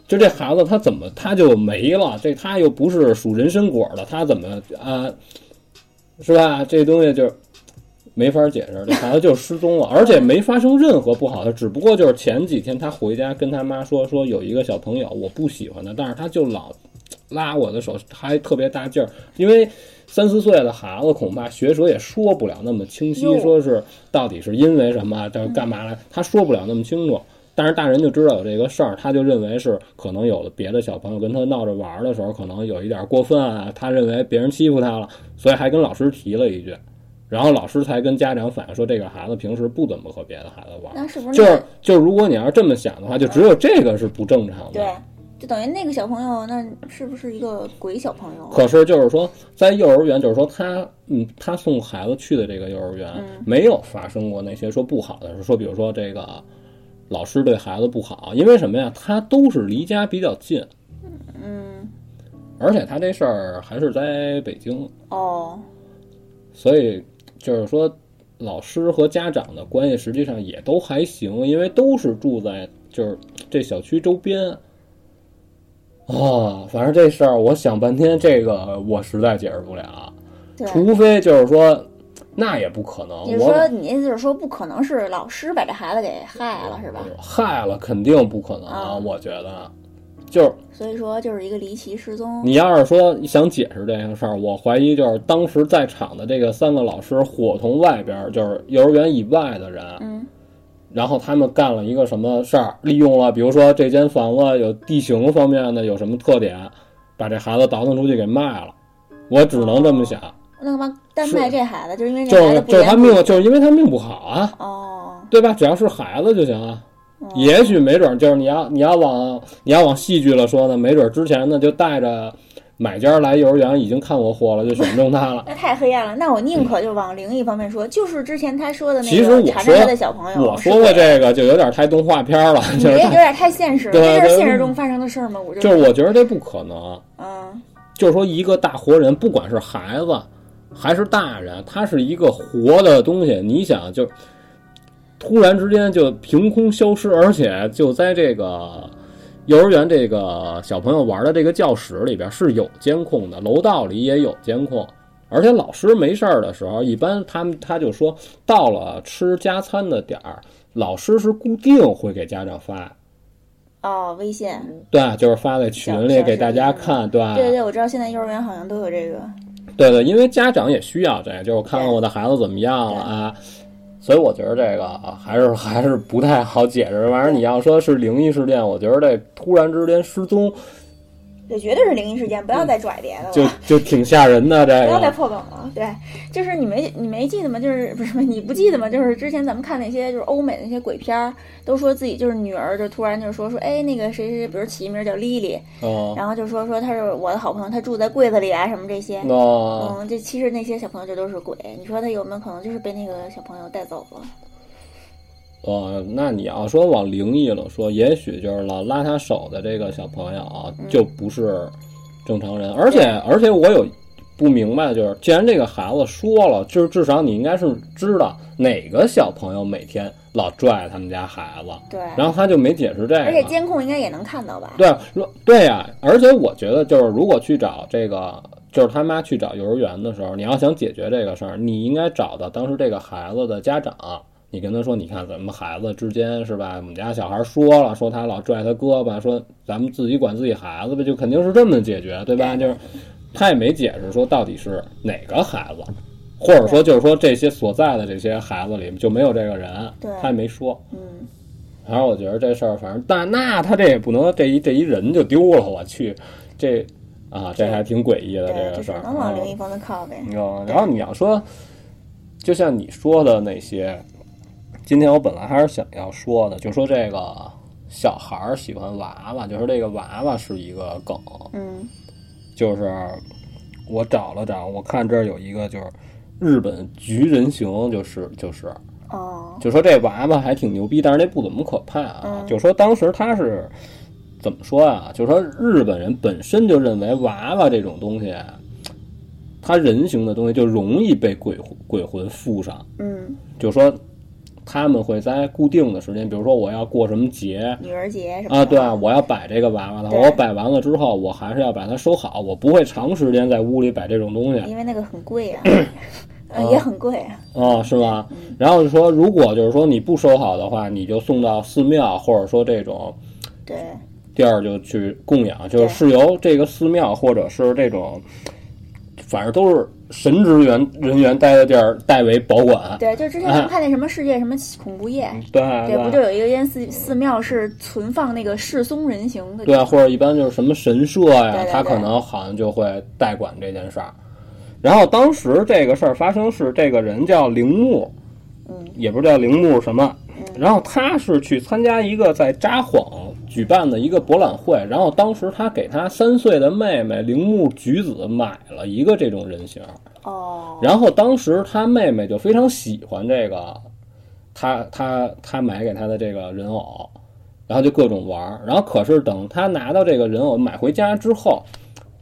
就这孩子他怎么他就没了？这他又不是属人参果的，他怎么啊？是吧？这东西就是没法解释，这孩子就失踪了，而且没发生任何不好的，只不过就是前几天他回家跟他妈说，说有一个小朋友我不喜欢他，但是他就老拉我的手，还特别大劲儿，因为三四岁的孩子恐怕学舌也说不了那么清晰，说是到底是因为什么，这干嘛来，他说不了那么清楚。但是大人就知道有这个事儿，他就认为是可能有的别的小朋友跟他闹着玩儿的时候，可能有一点过分啊，他认为别人欺负他了，所以还跟老师提了一句，然后老师才跟家长反映说这个孩子平时不怎么和别的孩子玩儿，那是不是就是就是如果你要是这么想的话，就只有这个是不正常的。对，就等于那个小朋友，那是不是一个鬼小朋友？可是就是说，在幼儿园，就是说他，嗯，他送孩子去的这个幼儿园，嗯没有发生过那些说不好的事，说比如说这个老师对孩子不好，因为什么呀？他都是离家比较近，嗯，而且他这事儿还是在北京，哦，所以就是说，老师和家长的关系实际上也都还行，因为都是住在就是这小区周边。啊，反正这事儿我想半天，这个我实在解释不了，除非就是说，那也不可能，你说你意思是说不可能是老师把这孩子给害了是吧？害了肯定不可能，啊我觉得，就是所以说就是一个离奇失踪。你要是说想解释这件事儿，我怀疑就是当时在场的这个三个老师伙同外边儿，就是幼儿园以外的人，嗯然后他们干了一个什么事儿，利用了比如说这间房子有地形方面的有什么特点，把这孩子倒腾出去给卖了，我只能这么想。那干嘛单卖这孩子？就是因为就这就是他命，就是因为他命不好啊，哦，对吧？只要是孩子就行啊。哦也许没准儿就是你要你要往你要往戏剧了说呢，没准儿之前呢就带着买家来幼儿园，已经看过货了，就选中他了。那太黑暗了。那我宁可就往灵异方面说，就是之前他说的那其实我个缠着他说的小朋友，我说过这个就有点太动画片了，你就是有点太现实了，这就是现实中发生的事儿吗？我就就是我觉得这不可能。嗯就是说，一个大活人，不管是孩子还是大人，他是一个活的东西。你想，就突然之间就凭空消失，而且就在这个幼儿园这个小朋友玩的这个教室里边是有监控的，楼道里也有监控。而且老师没事儿的时候，一般他们他就说，到了吃加餐的点儿，老师是固定会给家长发，哦，微信，对，就是发在群里给大家看，对。对对，我知道现在幼儿园好像都有这个，对对，因为家长也需要这个，就是我看看我的孩子怎么样了啊。所以我觉得这个啊还是 还是不太好解释。反正你要说是灵异事件，我觉得这突然之间失踪这绝对是灵异事件，不要再拽别的了。就就挺吓人的。这不要再破梗了，对，就是你没你没记得吗？就是不是你不记得吗？就是之前咱们看那些就是欧美的那些鬼片儿，都说自己就是女儿，就突然就说说，哎，那个谁谁谁，比如起一名叫丽丽，嗯，然后就说说她是我的好朋友，她住在柜子里啊什么这些。那嗯，这其实那些小朋友这都是鬼，你说他有没有可能就是被那个小朋友带走了？呃，那你要说往灵异了说，也许就是老拉他手的这个小朋友啊，就不是正常人。而且而且我有不明白的就是，既然这个孩子说了，就是至少你应该是知道哪个小朋友每天老拽他们家孩子，对，然后他就没解释这个。而且监控应该也能看到吧？对，如对呀、而且我觉得就是，如果去找这个，就是他妈去找幼儿园的时候，你要想解决这个事儿，你应该找到当时这个孩子的家长，你跟他说，你看咱们孩子之间是吧？我们家小孩说了，说他老拽他胳膊，说咱们自己管自己孩子呗，就肯定是这么解决，对吧？就是他也没解释说到底是哪个孩子。或者说，就是说这些所在的这些孩子里面就没有这个人，他也没说。嗯，反正我觉得这事儿，反正但那他这也不能这一这一人就丢了，我去，这啊这还挺诡异的这个事儿。能往灵异嗯方面靠呗。嗯，然后你要说，就像你说的那些，今天我本来还是想要说的，就说这个小孩儿喜欢娃娃，就是这个娃娃是一个梗，嗯就是我找了找，我看这儿有一个就是日本菊人形，就是就是哦，就说这娃娃还挺牛逼，但是那不怎么可怕啊。嗯就说当时他是怎么说啊？就说日本人本身就认为娃娃这种东西，它人形的东西就容易被鬼鬼魂附上。嗯，就说他们会在固定的时间，比如说我要过什么节。女儿节什么的啊，对啊，我要摆这个娃娃的，我摆完了之后，我还是要把它收好，我不会长时间在屋里摆这种东西。因为那个很贵啊，也很贵啊。啊，是吧？嗯然后就说，如果就是说你不收好的话，你就送到寺庙，或者说这种对，地儿就去供养，就是是由这个寺庙或者是这种，反正都是神职员人员待的地儿代为保管。对，就之前咱们看那什么世界什么恐怖夜，对对，不就有一个间寺寺庙是存放那个世松人形的对，啊？或者一般就是什么神社呀，他可能好像就会代管这件事儿。然后当时这个事儿发生是这个人叫铃木，嗯也不是叫铃木什么，嗯然后他是去参加一个在札幌举办的一个博览会，然后当时他给他三岁的妹妹铃木菊子买了一个这种人形，哦，然后当时他妹妹就非常喜欢这个，他他他买给他的这个人偶，然后就各种玩儿，然后可是等他拿到这个人偶买回家之后，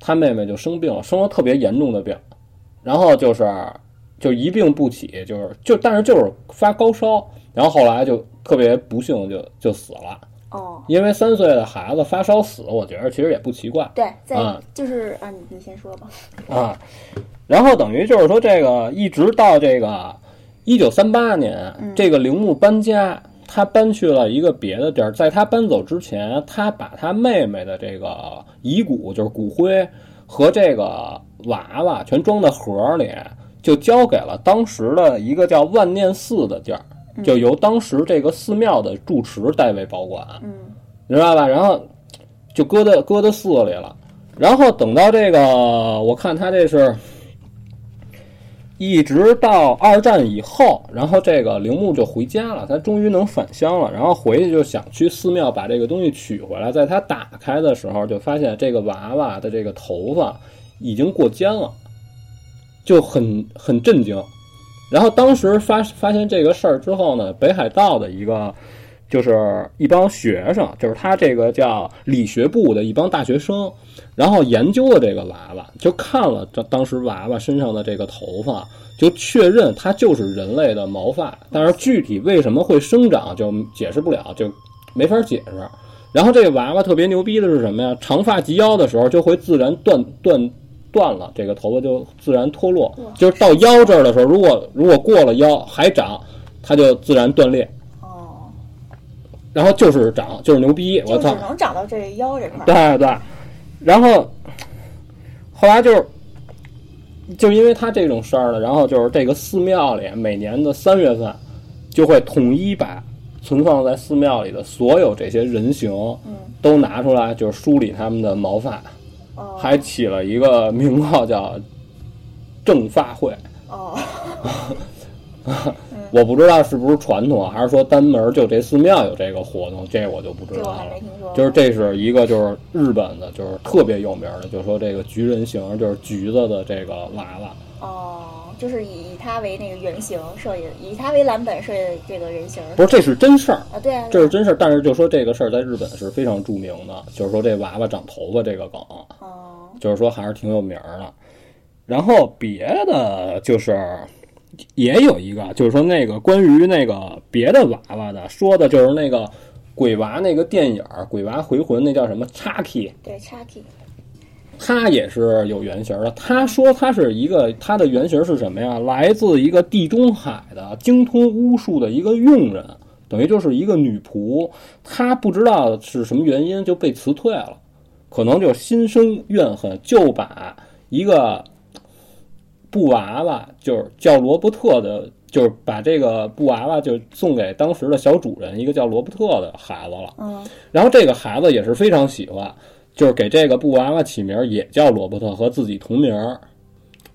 他妹妹就生病了，生了特别严重的病，然后就是就一病不起，就是就但是就是发高烧，然后后来就特别不幸就就死了，哦，因为三岁的孩子发烧死，我觉得其实也不奇怪。对，在嗯就是啊，你你先说吧。啊，然后等于就是说，这个一直到这个一九三八年，嗯这个铃木搬家，他搬去了一个别的地儿。在他搬走之前，他把他妹妹的这个遗骨，就是骨灰和这个娃娃全装在盒里，就交给了当时的一个叫万念寺的地儿，就由当时这个寺庙的住持代为保管。嗯你知道吧？然后就搁在搁在寺里了。然后等到这个，我看他这是。一直到二战以后，然后这个铃木就回家了，他终于能返乡了。然后回去就想去寺庙把这个东西取回来。在他打开的时候，就发现这个娃娃的这个头发已经过肩了，就很很震惊。然后当时发发现这个事儿之后呢，北海道的一个就是一帮学生，就是他这个叫理学部的一帮大学生。然后研究了这个娃娃，就看了这当时娃娃身上的这个头发，就确认它就是人类的毛发，但是具体为什么会生长就解释不了，就没法解释。然后这个娃娃特别牛逼的是什么呀？长发及腰的时候就会自然断断断了，这个头发就自然脱落，就是到腰这儿的时候，如果如果过了腰还长，它就自然断裂。哦。然后就是长，就是牛逼，我操！只能长到这腰这块。对对。然后，后来就是，就因为他这种事儿呢，然后就是这个寺庙里每年的三月份，就会统一把存放在寺庙里的所有这些人形，都拿出来，就是梳理他们的毛发，还起了一个名号叫“正发会”。哦。我不知道是不是传统，还是说单门就这寺庙有这个活动，这我就不知道了。就是这是一个就是日本的，就是特别有名的，就是说这个橘人形，就是橘子的这个娃娃。哦，就是以他为那个原型设计，以他为蓝本设计的这个人形。不是，这是真事儿啊，对啊，这是真事儿。但是就说这个事儿在日本是非常著名的，就是说这娃娃长头发这个梗，哦，就是说还是挺有名的。然后别的就是。也有一个，就是说那个关于那个别的娃娃的，说的就是那个鬼娃那个电影《鬼娃回魂》，那叫什么 Chucky？对，Chucky，他也是有原型的。他说他是一个，他的原型是什么呀？来自一个地中海的精通巫术的一个佣人，等于就是一个女仆。他不知道是什么原因就被辞退了，可能就心生怨恨，就把一个。布娃娃就是叫罗伯特的，就是把这个布娃娃就送给当时的小主人，一个叫罗伯特的孩子了。嗯，然后这个孩子也是非常喜欢，就是给这个布娃娃起名也叫罗伯特，和自己同名儿。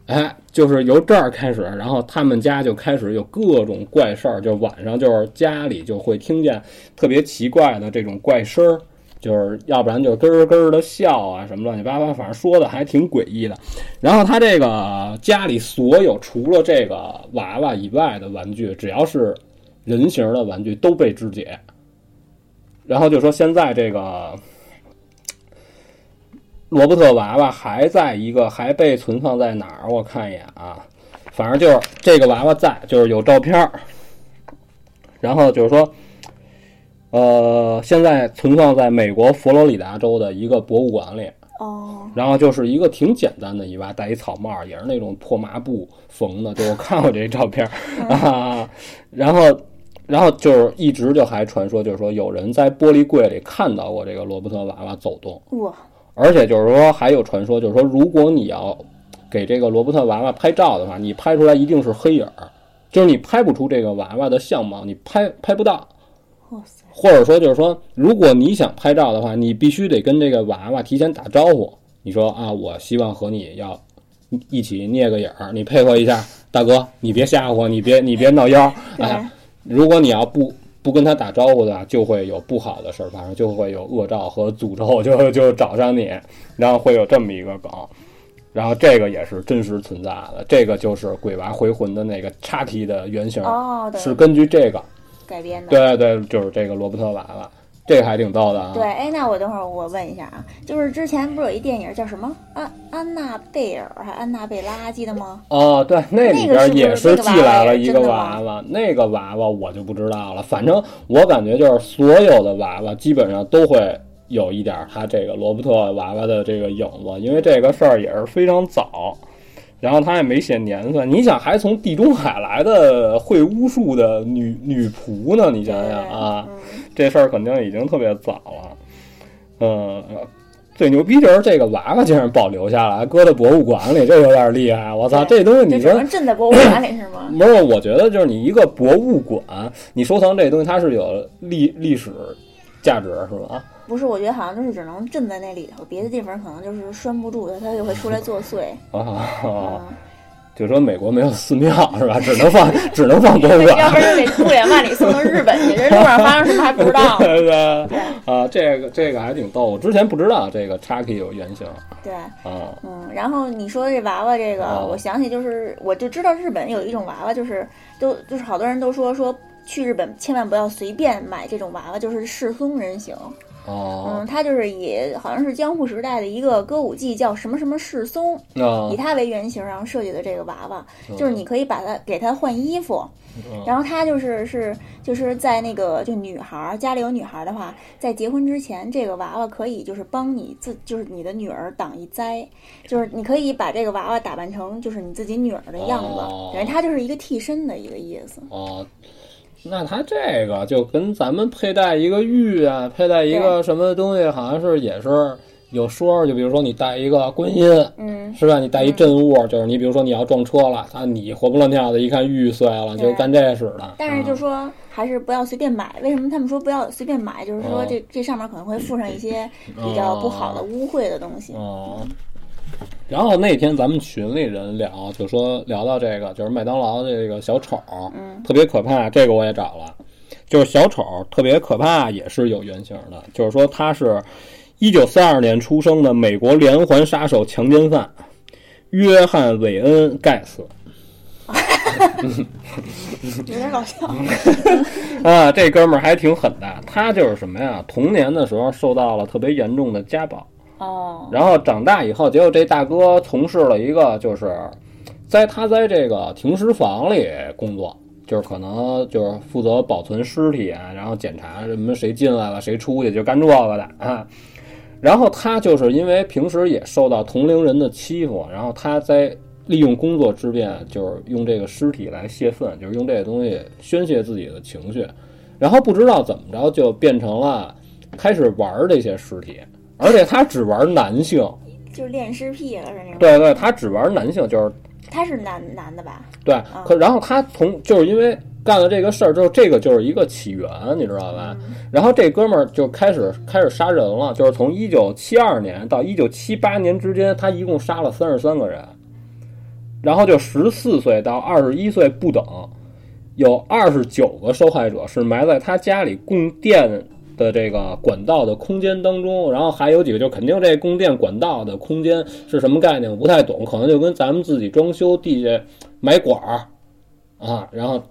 哎，就是由这儿开始，然后他们家就开始有各种怪事儿，就晚上就是家里就会听见特别奇怪的这种怪声儿。就是要不然就咯咯的笑啊，什么乱七八糟，反正说的还挺诡异的。然后他这个家里所有除了这个娃娃以外的玩具，只要是人形的玩具都被肢解。然后就说现在这个罗伯特娃娃还在一个还被存放在哪儿？我看一眼啊，反正就是这个娃娃在，就是有照片儿。然后就是说。呃，现在存放在美国佛罗里达州的一个博物馆里。哦。然后就是一个挺简单的一娃，戴一草帽，也是那种破麻布缝的。就我看过这照片啊。然后，然后就是一直就还传说，就是说有人在玻璃柜里看到过这个罗伯特娃娃走动。哇！而且就是说还有传说，就是说如果你要给这个罗伯特娃娃拍照的话，你拍出来一定是黑影儿，就是你拍不出这个娃娃的相貌，你拍拍不到。哇塞！或者说，就是说，如果你想拍照的话，你必须得跟这个娃娃提前打招呼。你说啊，我希望和你要一起捏个影儿，你配合一下，大哥，你别吓唬我，你别你别闹妖。哎，如果你要不不跟他打招呼的，就会有不好的事儿发生，就会有恶兆和诅咒 就就找上你，然后会有这么一个梗。然后这个也是真实存在的，这个就是鬼娃回魂的那个叉 T 的原型，是根据这个。改编的对对，就是这个罗伯特娃娃，这个还挺逗的啊。对，哎，那我等会儿我问一下啊，就是之前不是有一电影叫什么《安安娜贝尔》还《安娜贝拉》记得吗？哦，对，那里边也是寄来了一个娃娃，那个娃娃我就不知道了。反正我感觉就是所有的娃娃基本上都会有一点他这个罗伯特娃娃的这个影子，因为这个事儿也是非常早。然后他也没写年份，你想还从地中海来的会巫术的女女仆呢？你想想啊，这事儿肯定已经特别早了。嗯，最牛逼就是这个娃娃竟然保留下来，搁在博物馆里，这有点厉害。我操，这东西你说镇在博物馆里是吗？不是，我觉得就是你一个博物馆，你收藏这东西，它是有历历史价值是吧？不是，我觉得好像就是只能镇在那里头，别的地方可能就是拴不住它，它就会出来作祟。啊，嗯，就说美国没有寺庙是吧？只能放只能放博物馆。要不然就得不远万里送到日本去，这路上发生什么还不知道。对对对啊，这个这个还挺逗，我之前不知道这个 Chucky 有原型对，啊。嗯，然后你说这娃娃这个，哦我想起就是，我就知道日本有一种娃娃，就是都就是好多人都说说去日本千万不要随便买这种娃娃，就是世松人形。哦。嗯，它就是以好像是江户时代的一个歌舞伎叫什么什么世松，啊以它为原型，然后设计的这个娃娃，嗯就是你可以把它给它换衣服，然后它就是是就是在那个就女孩儿家里有女孩儿的话，在结婚之前，这个娃娃可以就是帮你自就是你的女儿挡一灾，就是你可以把这个娃娃打扮成就是你自己女儿的样子，哦。等于它就是一个替身的一个意思。哦，那它这个就跟咱们佩戴一个玉啊，佩戴一个什么东西，好像是也是有说，就比如说你戴一个观音，嗯，是吧？你带一镇物，就是你比如说你要撞车了，啊，你活蹦乱跳的，一看玉碎了，对就干这使的。但是就说还是不要随便买。为什么他们说不要随便买？就是说哦这这上面可能会附上一些比较不好的污秽的东西。哦。然后那天咱们群里人聊，就说聊到这个，就是麦当劳这个小丑，嗯特别可怕。这个我也找了，就是小丑特别可怕，也是有原型的。就是说他是一九四二年出生的美国连环杀手强奸犯约翰·韦恩·盖斯。有点搞笑。啊，这哥们儿还挺狠的。他就是什么呀？童年的时候受到了特别严重的家暴，哦，然后长大以后，结果这大哥从事了一个就是在他在这个停尸房里工作，就是可能就是负责保存尸体啊，然后检查什么谁进来了谁出去，就干这个的啊。然后他就是因为平时也受到同龄人的欺负，然后他在利用工作之便，就是用这个尸体来泄愤，就是用这个东西宣泄自己的情绪，然后不知道怎么着就变成了开始玩这些尸体，而且他只玩男性，就是恋尸癖了是那种。对对，他只玩男性，就是他是男男的吧？对，可然后他从就是因为干了这个事儿之后，这个就是一个起源，你知道吧？然后这哥们儿就开始开始杀人了，就是从一九七二年到一九七八年之间，他一共杀了三十三个人，然后就十四岁到二十一岁不等，有二十九个受害者是埋在他家里供电的这个管道的空间当中，然后还有几个就肯定这供电管道的空间是什么概念，我不太懂，可能就跟咱们自己装修地下埋管儿啊，然后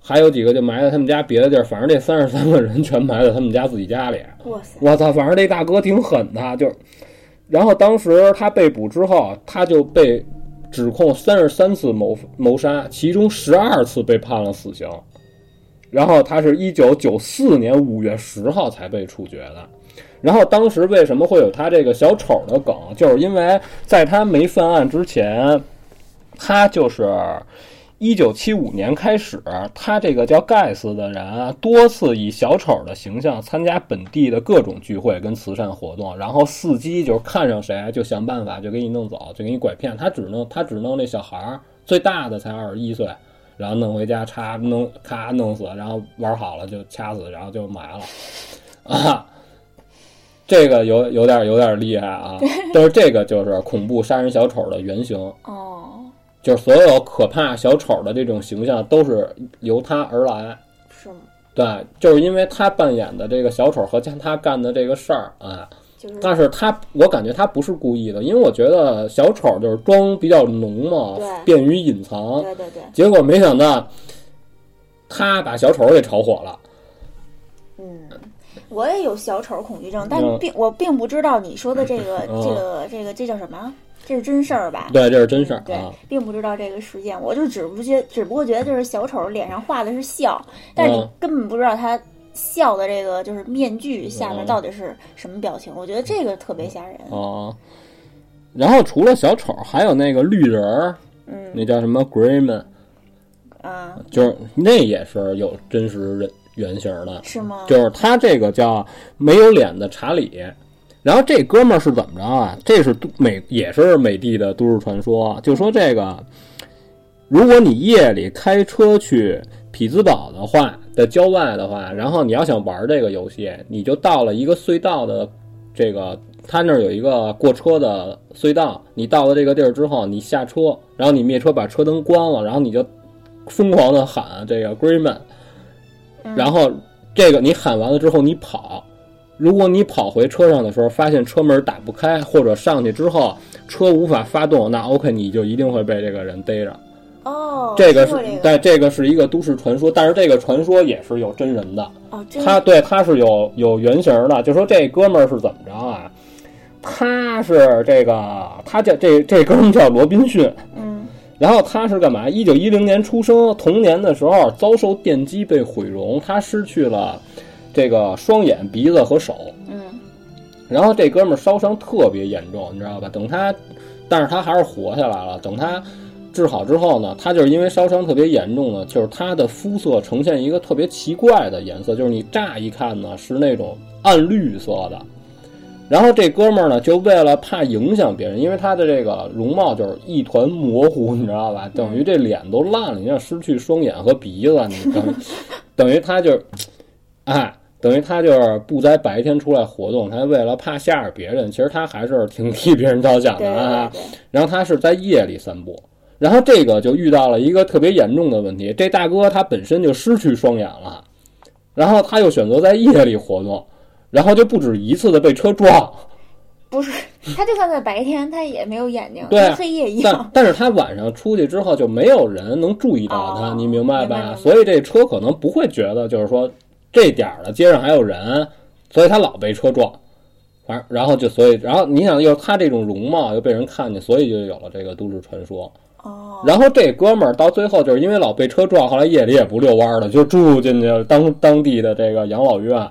还有几个就埋在他们家别的地儿，反正这三十三个人全埋在他们家自己家里。哇塞！我操，反正这大哥挺狠的，就，然后当时他被捕之后，他就被指控三十三次谋谋杀，其中十二次被判了死刑。然后他是一九九四年五月十号才被处决的。然后当时为什么会有他这个小丑的梗，就是因为在他没犯案之前，他就是一九七五年开始，他这个叫盖斯的人啊，多次以小丑的形象参加本地的各种聚会跟慈善活动，然后伺机就是看上谁就想办法就给你弄走，就给你拐骗。他只弄他只弄那小孩儿，最大的才二十一岁，然后弄回家插弄咔弄死，然后玩好了就掐死，然后就埋了啊。这个有有点有点厉害啊，就是这个就是恐怖杀人小丑的原型。哦，就是所有可怕小丑的这种形象都是由他而来。是吗？对，就是因为他扮演的这个小丑和他干的这个事儿，哎，就是但是他我感觉他不是故意的，因为我觉得小丑就是妆比较浓嘛，便于隐藏。对对对，结果没想到他把小丑给炒火了。嗯，我也有小丑恐惧症，但嗯并我并不知道你说的这个嗯这个这个这叫什么？这是真事儿吧？对，这是真事儿对啊。，并不知道这个事件，我就只不觉只不过觉得就是小丑脸上画的是笑，但是根本不知道他笑的这个就是面具下面嗯到底是什么表情，我觉得这个特别吓人。哦，然后除了小丑，还有那个绿人儿，嗯那叫什么 Greyman，啊，就是那也是有真实人原型的。是吗？就是他这个叫没有脸的查理，然后这哥们儿是怎么着啊？这是都美也是美帝的都市传说，就说这个，如果你夜里开车去匹兹堡的话，的郊外的话，然后你要想玩这个游戏，你就到了一个隧道的这个，它那儿有一个过车的隧道，你到了这个地儿之后，你下车，然后你灭车把车灯关了，然后你就疯狂的喊这个 Greenman，然后这个你喊完了之后你跑，如果你跑回车上的时候发现车门打不开，或者上去之后车无法发动，那 OK 你就一定会被这个人逮着。哦，这个是听过这个对，这个是一个都市传说，但是这个传说也是有真人的，哦，他对他是有有原型的，就说这哥们儿是怎么着啊？他是这个，他叫这这哥们儿叫罗宾逊，嗯然后他是干嘛？一九一零年出生，童年的时候遭受电击被毁容，他失去了这个双眼、鼻子和手。嗯然后这哥们儿烧伤特别严重，你知道吧？等他，但是他还是活下来了。等他治好之后呢，他就是因为烧伤特别严重呢，就是他的肤色呈现一个特别奇怪的颜色，就是你乍一看呢是那种暗绿色的。然后这哥们儿呢，就为了怕影响别人，因为他的这个容貌就是一团模糊，你知道吧？等于这脸都烂了，你想失去双眼和鼻子，你等于 等于他就，哎，等于他就是不在白天出来活动，他为了怕吓着别人，其实他还是挺替别人着想的啊。对对，然后他是在夜里散步，然后这个就遇到了一个特别严重的问题，这大哥他本身就失去双眼了，然后他又选择在夜里活动，然后就不止一次的被车撞，不是他就算在白天，他也没有眼睛，对跟黑夜一但样。但是他晚上出去之后就没有人能注意到他，哦你明白吧？白明白所以这车可能不会觉得就是说这点儿了街上还有人，所以他老被车撞。反正然后就所以然后你想又他这种容貌又被人看见，所以就有了这个都市传说。哦，然后这哥们儿到最后就是因为老被车撞，后来夜里也不遛弯儿了，就住进去当当地的这个养老院，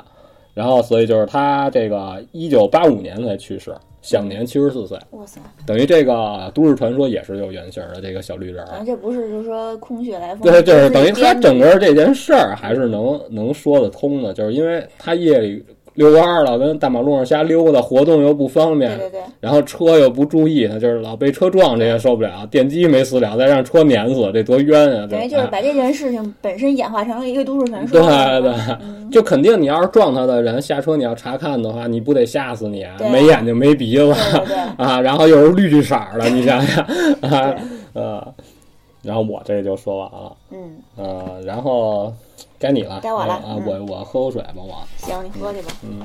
然后所以就是他这个一九八五年才去世，享年七十四岁，哇塞，等于这个都市传说也是有原型的这个小绿人儿。反正这不是就是说空穴来风，对，就是是等于他整个这件事儿还是能能说得通的，就是因为他夜里遛弯儿了，跟大马路上瞎溜达，活动又不方便，对对对，然后车又不注意，他就是老被车撞，这也受不了。电机没死了，再让车碾死，这多冤啊！等于就是哎把这件事情本身演化成了一个都市传说。对对。嗯，就肯定你要是撞他的人下车，你要查看的话，你不得吓死你啊！没眼睛没鼻子 啊，然后又是绿色儿的，你想想。啊 对，呃，然后我这就说完了，嗯，呃，然后该你了，该我了啊，嗯我我喝口水吧，我，行，你喝去吧。嗯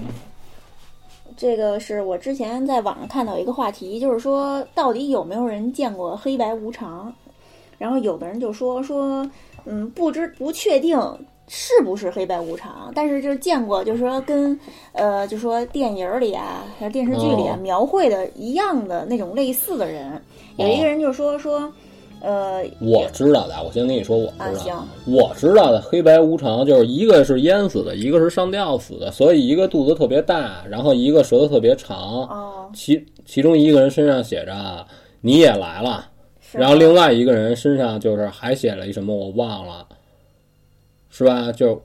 这个是我之前在网上看到一个话题，就是说到底有没有人见过黑白无常？然后有的人就说说，嗯，不知不确定是不是黑白无常，但是就是见过，就是说跟呃，就说电影里啊，还是电视剧里啊、哦描绘的一样的那种类似的人。有一个人就说说，呃，我知道的，我先跟你说，我啊知道，行，我知道的黑白无常就是一个是淹死的，一个是上吊死的，所以一个肚子特别大，然后一个舌头特别长，哦，其其中一个人身上写着你也来了。然后另外一个人身上就是还写了一什么我忘了，是吧？就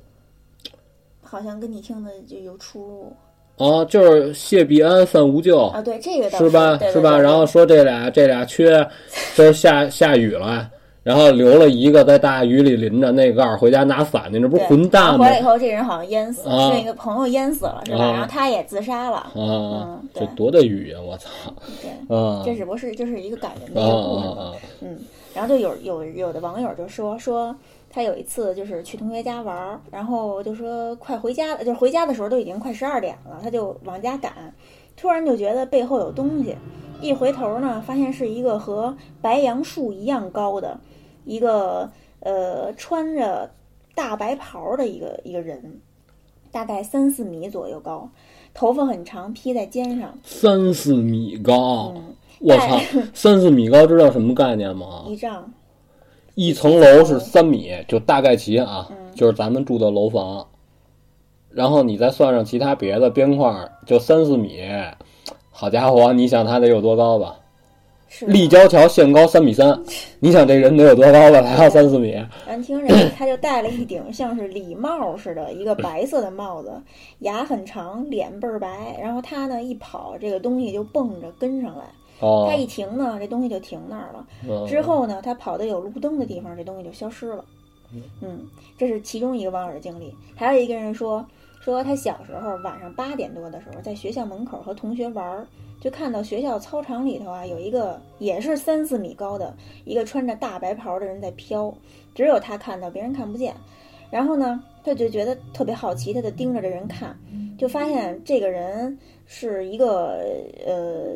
好像跟你听的就有出入啊，就是谢必安范无咎，啊。对，这个倒是吧？是吧？然后说这俩这俩缺，就是下下雨了，然后留了一个在大雨里淋着，那个告诉回家拿伞去，这不是混蛋吗回？来以后，这人好像淹死，啊是那个朋友淹死了，是吧？啊然后他也自杀了。啊嗯，这对多大雨呀！我操！对，啊这只不过是就是一个感人的啊一个故事！嗯，然后就有有有的网友就说说他有一次就是去同学家玩儿，然后就说快回家了，就是回家的时候都已经快十二点了，他就往家赶，突然就觉得背后有东西，一回头呢，发现是一个和白杨树一样高的一个呃穿着大白袍的一个一个人，大概三四米左右高，头发很长，披在肩上，三四米高，嗯，我操！三四米高，知道什么概念吗？一丈，一层楼是三米，就大概齐啊，嗯就是咱们住的楼房，然后你再算上其他别的边框，就三四米。好家伙，你想他得有多高吧？立交桥限高三米三，你想这人得有多高吧？还要三四米。咱听着，他就戴了一顶像是礼帽似的一个白色的帽子，牙很长，脸倍儿白。然后他呢一跑，这个东西就蹦着跟上来。哦他，一停呢，这东西就停那儿了。嗯之后呢，他跑到有路灯的地方，这东西就消失了。嗯，这是其中一个网友的经历。还有一个人说，说他小时候晚上八点多的时候，在学校门口和同学玩儿，就看到学校操场里头啊有一个也是三四米高的一个穿着大白袍的人在飘，只有他看到，别人看不见。然后呢，他就觉得特别好奇，他就盯着这人看，就发现这个人是一个呃，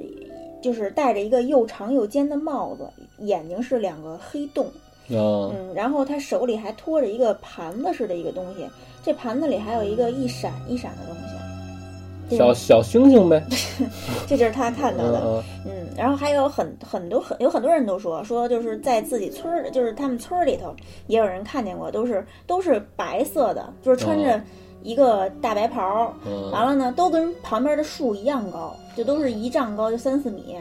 就是戴着一个又长又尖的帽子，眼睛是两个黑洞。啊，嗯，然后他手里还托着一个盘子似的一个东西，这盘子里还有一个一闪一闪的东西，小小星星呗，这就是他看到的。嗯嗯，然后还有很很多很有很多人都说说就是在自己村儿，就是他们村儿里头也有人看见过，都是都是白色的，就是穿着哦一个大白袍，嗯完了呢都跟旁边的树一样高，就都是一丈高，就三四米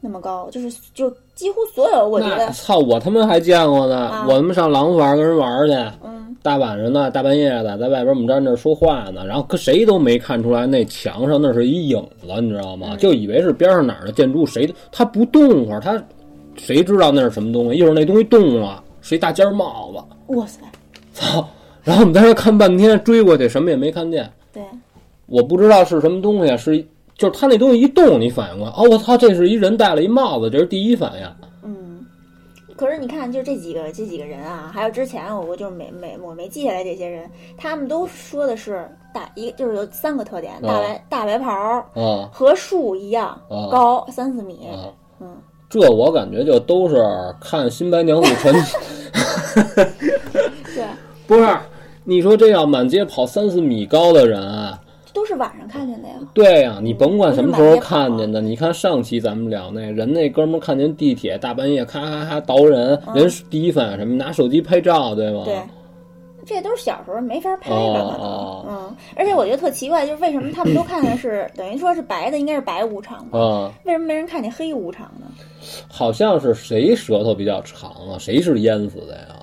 那么高，就是就几乎所有我觉得，操，我他妈还见过呢！啊我他妈上廊坊跟人玩儿去，嗯大晚上的，大半夜的，在外边我们站那说话呢，然后可谁都没看出来那墙上那是一影子，你知道吗？嗯就以为是边上哪儿的建筑，谁都他不动会儿，他谁知道那是什么东西？一会儿那东西动了，是一大尖帽子，哇塞，操！然后我们在这儿看半天，追过去什么也没看见，对。我不知道是什么东西，是就是他那东西一动，你反应过来，哦，我操，这是一人戴了一帽子，这是第一反应。嗯，可是你看，就这几个这几个人啊，还有之前我我就是没没我没记下来这些人，他们都说的是大一就是有三个特点：大白、大白袍啊和树一样、啊高三四米。啊！嗯，这我感觉就都是看《新白娘子传奇》，对，不是？你说这要满街跑三四米高的人，啊都是晚上看见的呀。对呀、你甭管什么时候看见的。你看上期咱们聊那人，那哥们儿看见地铁大半夜咔咔咔倒人，嗯人第一反应什么？拿手机拍照，对吗？对，这都是小时候没法拍哦的可能。哦嗯，而且我觉得特奇怪，就是为什么他们都看的是 等于说是白的，应该是白无常吧？啊，为什么没人看见黑无常呢？好像是谁舌头比较长啊？谁是淹死的呀？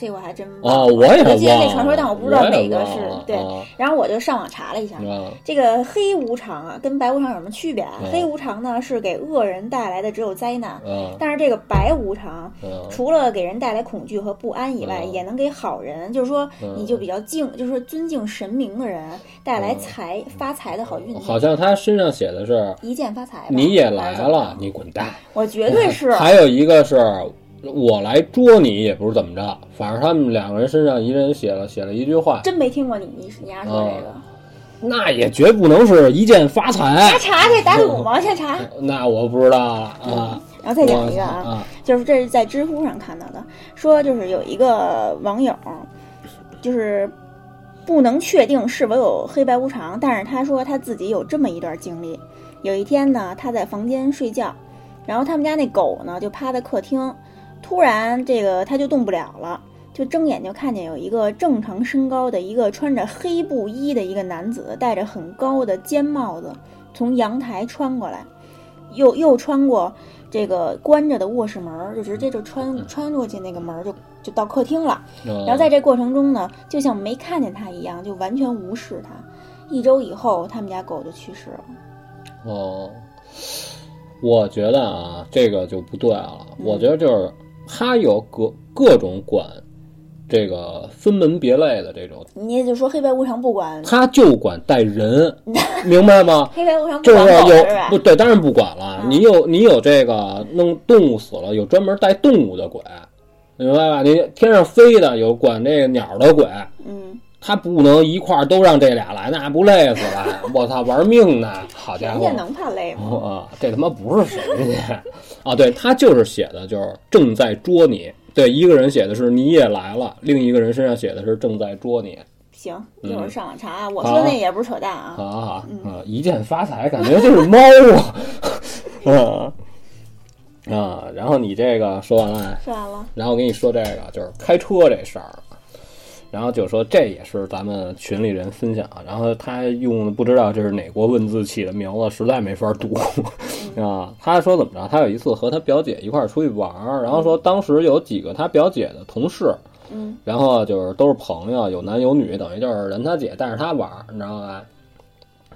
这我还真哦，我也我记得，那传说，但我不知道哪个是对。啊然后我就上网查了一下，啊这个黑无常啊，跟白无常有什么区别啊？嗯黑无常呢是给恶人带来的只有灾难，啊但是这个白无常啊！除了给人带来恐惧和不安以外，嗯也能给好人，就是说嗯你就比较敬，就是说尊敬神明的人带来嗯财发财的好运气，好像他身上写的是一键发财吧。你也来了，你滚蛋。我绝对 是还有一个是我来捉你，也不是怎么着，反正他们两个人身上一人写了写了一句话，真没听过你你你丫说这个，那也绝不能是一键发财瞎。查去打赌吗？先查。那我不知道了啊。然后再讲一个啊，啊，就是这是在知乎上看到的，说就是有一个网友，就是不能确定是否有黑白无常，但是他说他自己有这么一段经历。有一天呢，他在房间睡觉，然后他们家那狗呢就趴在客厅，突然这个他就动不了了，就睁眼就看见有一个正常身高的一个穿着黑布衣的一个男子，戴着很高的尖帽子，从阳台穿过来，又又穿过这个关着的卧室门儿，就直接就穿穿过去那个门儿，就就到客厅了。然然后在这过程中呢，就像没看见他一样，就完全无视他。一周以后，他们家狗就去世了。哦，我觉得啊，这个就不对了。我觉得就是他有各各种管这个分门别类的这种，你也就说黑白无常不管他就管带人，明白吗？黑白无常就是有不？对，当然不管了。嗯你有你有这个弄动物死了，有专门带动物的鬼，明白吧？你天上飞的有管这个鸟的鬼，嗯，他不能一块儿都让这俩来，那不累死了？我操，玩命呢！好家伙人家！能怕累吗？啊，这他妈不是谁家啊？对他就是写的，就是正在捉你。对，一个人写的是你也来了，另一个人身上写的是正在捉你。行，一会儿上网查啊。我说那也不是扯淡啊。啊啊啊！一键发财，感觉就是猫啊，啊啊！然后你这个说完了，说完了，然后我跟你说这个就是开车这事儿，然后就说这也是咱们群里人分享，然后他用的不知道这是哪国文字起的名字，实在没法读啊。他说怎么着？他有一次和他表姐一块儿出去玩儿，然后说当时有几个他表姐的同事，嗯，然后就是都是朋友，有男有女，等于就是人他姐带着他玩儿，你知道吧？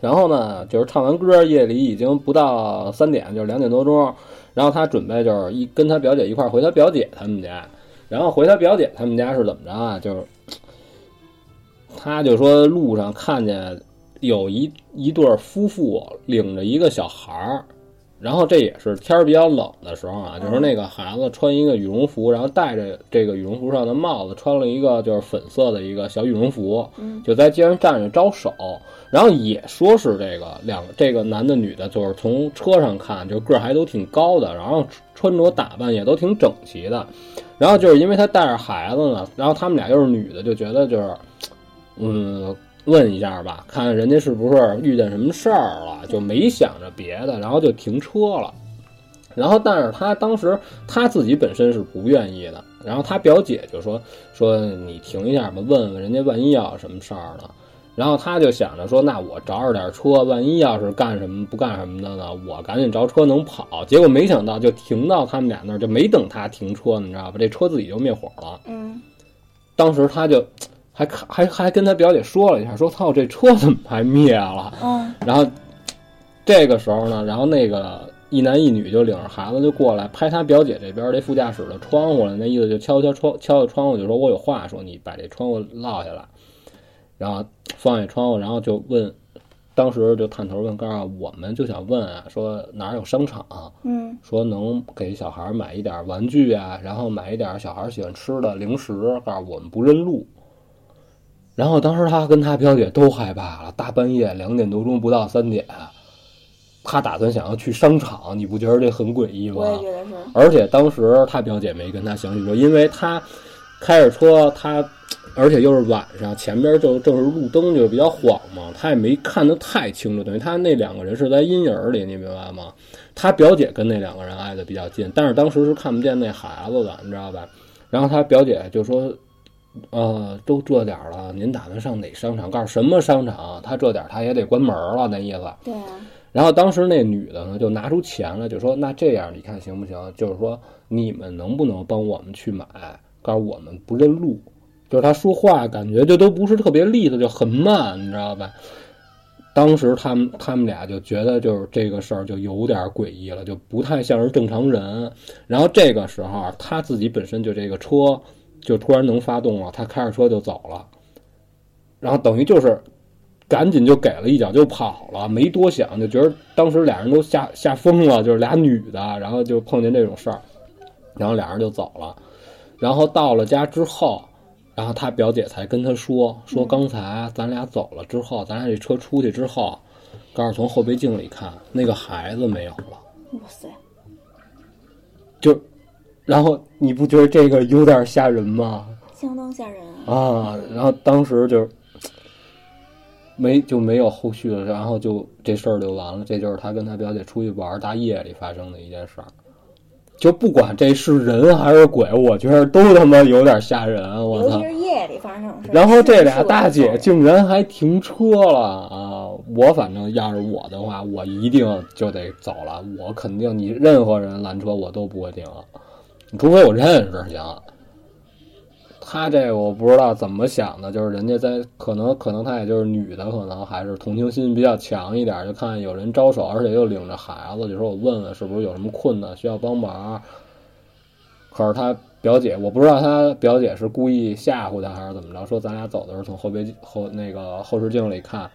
然后呢，就是唱完歌，夜里已经不到三点，就是两点多钟。然后他准备就是一跟他表姐一块儿回他表姐他们家，然然后回他表姐他们家是怎么着啊？就是他就说路上看见有一一对夫妇领着一个小孩儿。然后这也是天儿比较冷的时候啊，就是那个孩子穿一个羽绒服，然后戴着这个羽绒服上的帽子，穿了一个就是粉色的一个小羽绒服，就在街上站着招手。然后也说是这个两这个男的女的，就是从车上看，就个儿还都挺高的，然后穿着打扮也都挺整齐的。然后就是因为他带着孩子呢，然后他们俩又是女的，就觉得就是，嗯。问一下吧，看人家是不是遇见什么事儿了，就没想着别的，然后就停车了。然后，但是他当时他自己本身是不愿意的。然后他表姐就说：“说你停一下吧，问问人家，万一要什么事儿呢？”然后他就想着说：“那我找着点车，万一要是干什么不干什么的呢？我赶紧着车能跑。”结果没想到就停到他们俩那儿，就没等他停车，你知道吧？这车自己就灭火了。嗯，当时他就。还看还还跟他表姐说了一下，说操，这车怎么还灭了？嗯，然后这个时候呢，然后那个一男一女就领着孩子就过来拍他表姐这边这副驾驶的窗户了，那意思就敲敲窗敲敲窗户，就说我有话说，你把这窗户落下来，然后放下窗户，然后就问，当时就探头问，告诉我们就想问啊，说哪有商场？嗯，说能给小孩买一点玩具啊，然后买一点小孩喜欢吃的零食，告诉我们不认路。然后当时他跟他表姐都害怕了，大半夜两点多钟不到三点，他打算想要去商场，你不觉得这很诡异吗？我也觉得是。而且当时他表姐没跟他详细说，因为他开着车，他而且又是晚上，前边就正是路灯就比较晃嘛，他也没看得太清楚，等于他那两个人是在阴影里，你明白吗？他表姐跟那两个人挨得比较近，但是当时是看不见那孩子的，你知道吧？然后他表姐就说。呃，都这点了，您打算上哪商场？告诉什么商场？他这点他也得关门了，那意思。对。然后当时那女的呢，就拿出钱了，就说：“那这样，你看行不行？就是说，你们能不能帮我们去买？告诉我们不认路。就是他说话感觉就都不是特别利索，就很慢，你知道吧？当时他们他们俩就觉得，就是这个事儿就有点诡异了，就不太像是正常人。然后这个时候，他自己本身就这个车。就突然能发动了，他开着车就走了，然后等于就是赶紧就给了一脚就跑了，没多想就觉得当时俩人都吓吓疯了，就是俩女的，然后就碰见这种事儿，然后俩人就走了，然后到了家之后，然后他表姐才跟他说说刚才咱俩走了之后，咱俩这车出去之后，告诉从后备镜里看那个孩子没有了，哇塞，就。然后你不觉得这个有点吓人吗？相当吓人啊！啊，然后当时就没就没有后续了，然后就这事儿就完了。这就是他跟他表姐出去玩大夜里发生的一件事儿。就不管这是人还是鬼，我觉得都他妈有点吓人。我操！尤其是夜里发生事然后这俩大姐竟然还停车了啊！我反正要是我的话，我一定就得走了。我肯定你任何人拦车，我都不会停。除非我认识行，他这个我不知道怎么想的，就是人家在可能可能他也就是女的，可能还是同情心比较强一点，就看有人招手，而且又领着孩子，就说我问问是不是有什么困难需要帮忙。可是他表姐，我不知道他表姐是故意吓唬他还是怎么着，说咱俩走的时候从后背后那个后视镜里看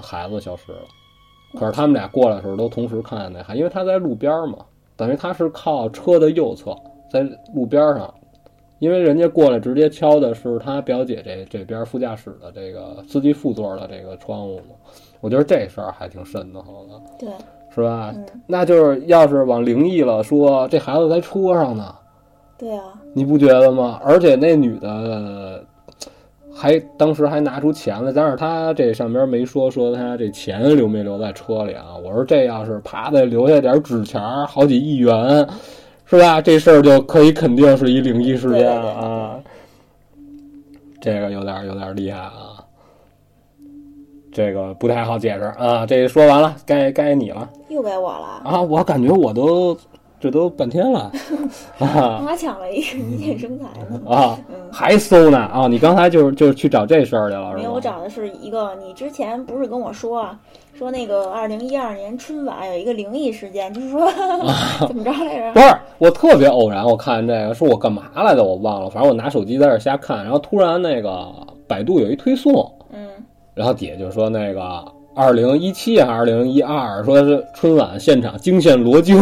孩子消失了。可是他们俩过来的时候都同时看见那孩，因为他在路边嘛，等于他是靠车的右侧。在路边上，因为人家过来直接敲的是他表姐这这边副驾驶的这个司机副座的这个窗户嘛，我觉得这事儿还挺瘆得慌的，对，是吧？那就是要是往灵异了说，这孩子在车上呢，对啊，你不觉得吗？而且那女的还当时还拿出钱来，但是他这上边没说说他这钱留没留在车里啊？我说这要是啪的留下点纸钱，好几亿元。是吧？这事儿就可以肯定是一灵异事件了啊！这个有点有点厉害啊！这个不太好解释啊！这说完了，该该你了。又该我了啊！我感觉我都这都半天了 啊我还抢了一个一键生财呢。啊，嗯，还搜呢啊！你刚才就是就是去找这事儿去了没有，我？找的是一个，你之前不是跟我说啊，说那个二零一二年春晚有一个灵异事件，就是说 怎么着来着？不是，我特别偶然，我看这个，说我干嘛来的，我忘了，反正我拿手机在这儿瞎看，然后突然那个百度有一推送，嗯，然后底下就说那个二零一七还是二零一二，说是春晚现场惊现罗京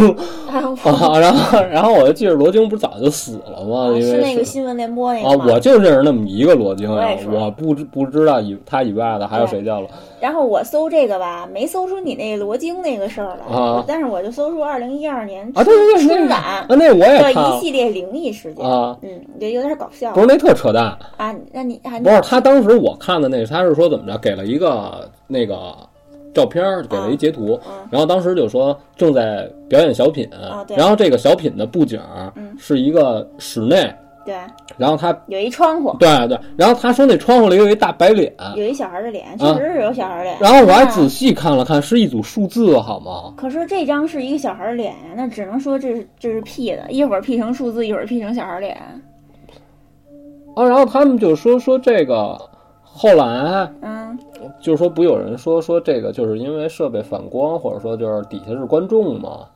啊，啊，然后然后我就记着罗京不是早就死了吗？因为是那个新闻联播那啊，个吗？我就认识那么一个罗京我不知不知道以他以外的还有谁叫了然后我搜这个吧，没搜出你那罗京那个事儿来，啊但是我就搜出二零一二年啊？对对对，春晚啊，那我也的看了一系列灵异事件。啊，嗯，就，有点搞笑不是那特扯淡。啊。那你还不是他当时我看的那个，他是说怎么着，给了一个那个照片，给了一截图，嗯然后当时就说正在表演小品，啊对然后这个小品的布景是一个室内，对，然后他有一窗户，对对，然后他说那窗户里有一大白脸，有一小孩的脸，确实是有小孩脸。啊然后我还啊仔细看了看，是一组数字好吗？可是这张是一个小孩脸呀，那只能说这是这是 P 的，一会儿 P 成数字，一会儿 P 成小孩脸。啊，然后他们就说说这个，后来嗯，就是说不有人说说这个就是因为设备反光，或者说就是底下是观众嘛，哦，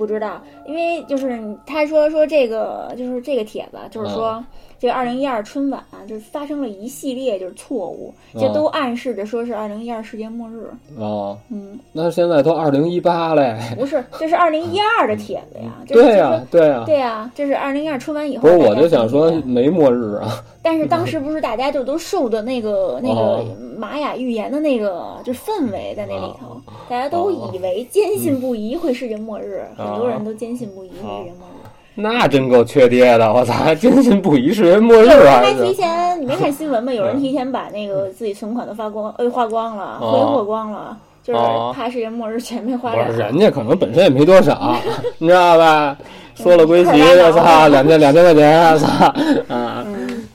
不知道，因为就是他说说这个就是这个帖子，就是说、这个二零一二春晚啊就是发生了一系列就是错误，这啊都暗示着说是二零一二世界末日。哦，嗯，那现在都二零一八嘞，不是，这是二零一二的帖子呀。对呀、对呀、对呀、这是二零一二春晚以后。不是，我就想说，没末日啊，但是当时不是大家就都受的那个那个哦玛雅预言的那个就是氛围在那里头，哦大家都以为坚信不疑会世界末日，嗯很多人都坚信不疑会世界末日。那真够缺爹的，我操，还坚信不疑是末日啊提？前，你没看新闻吗？有人提前把那个自己存款都发光，呃，花光了，哦挥霍光了，就是哦怕世界末日全面花不是，人家可能本身也没多少，你知道吧？说了归齐，嗯我操，两千两千块钱，我操啊！嗯，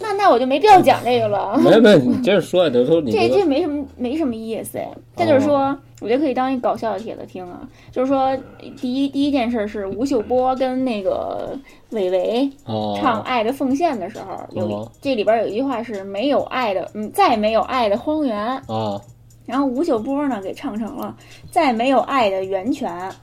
那那我就没必要讲这个了。没没，你接着说，就说你这这没什么没什么意思哎，这就是说，我觉得可以当一搞笑的帖子听啊。就是说，第一第一件事是吴秀波跟那个韦唯哦唱《爱的奉献》的时候，有这里边有一句话是“没有爱的，嗯，再没有爱的荒原啊”，然后吴秀波呢给唱成了“再没有爱的源泉啊”，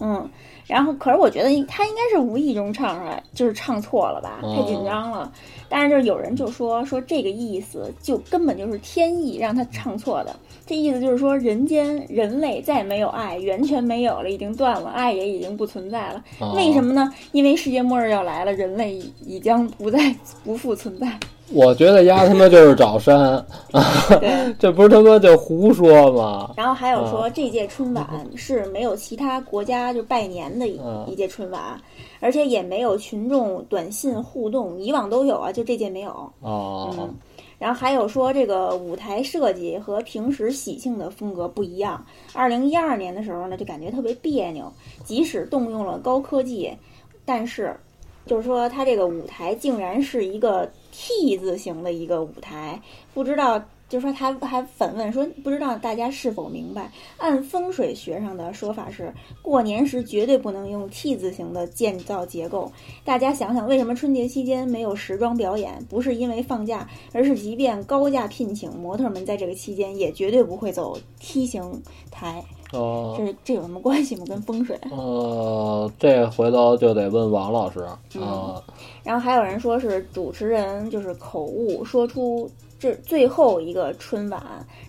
嗯。然后，可是我觉得他应该是无意中唱出来，就是唱错了吧，哦太紧张了。但是就是有人就说说这个意思就根本就是天意让他唱错的，这意思就是说人间人类再也没有爱，源泉没有了，已经断了，爱也已经不存在了。啊为什么呢？因为世界末日要来了，人类已已将不再不复存在。我觉得丫他妈就是找山啊，这不是他妈就胡说吗？然后还有说，啊这届春晚是没有其他国家就拜年的一嗯一届春晚，而且也没有群众短信互动，以往都有啊，就这届没有。哦嗯，然后还有说这个舞台设计和平时喜庆的风格不一样。二零一二年的时候呢，就感觉特别别扭，即使动用了高科技，但是就是说它这个舞台竟然是一个 T 字形的一个舞台，不知道。就说他还反问说，不知道大家是否明白，按风水学上的说法是，过年时绝对不能用 T 字形的建造结构。大家想想，为什么春节期间没有时装表演？不是因为放假，而是即便高价聘请模特们在这个期间，也绝对不会走梯形台。哦这这有什么关系吗？跟风水？呃，这回头就得问王老师啊。然后还有人说是主持人就是口误，说出这最后一个春晚，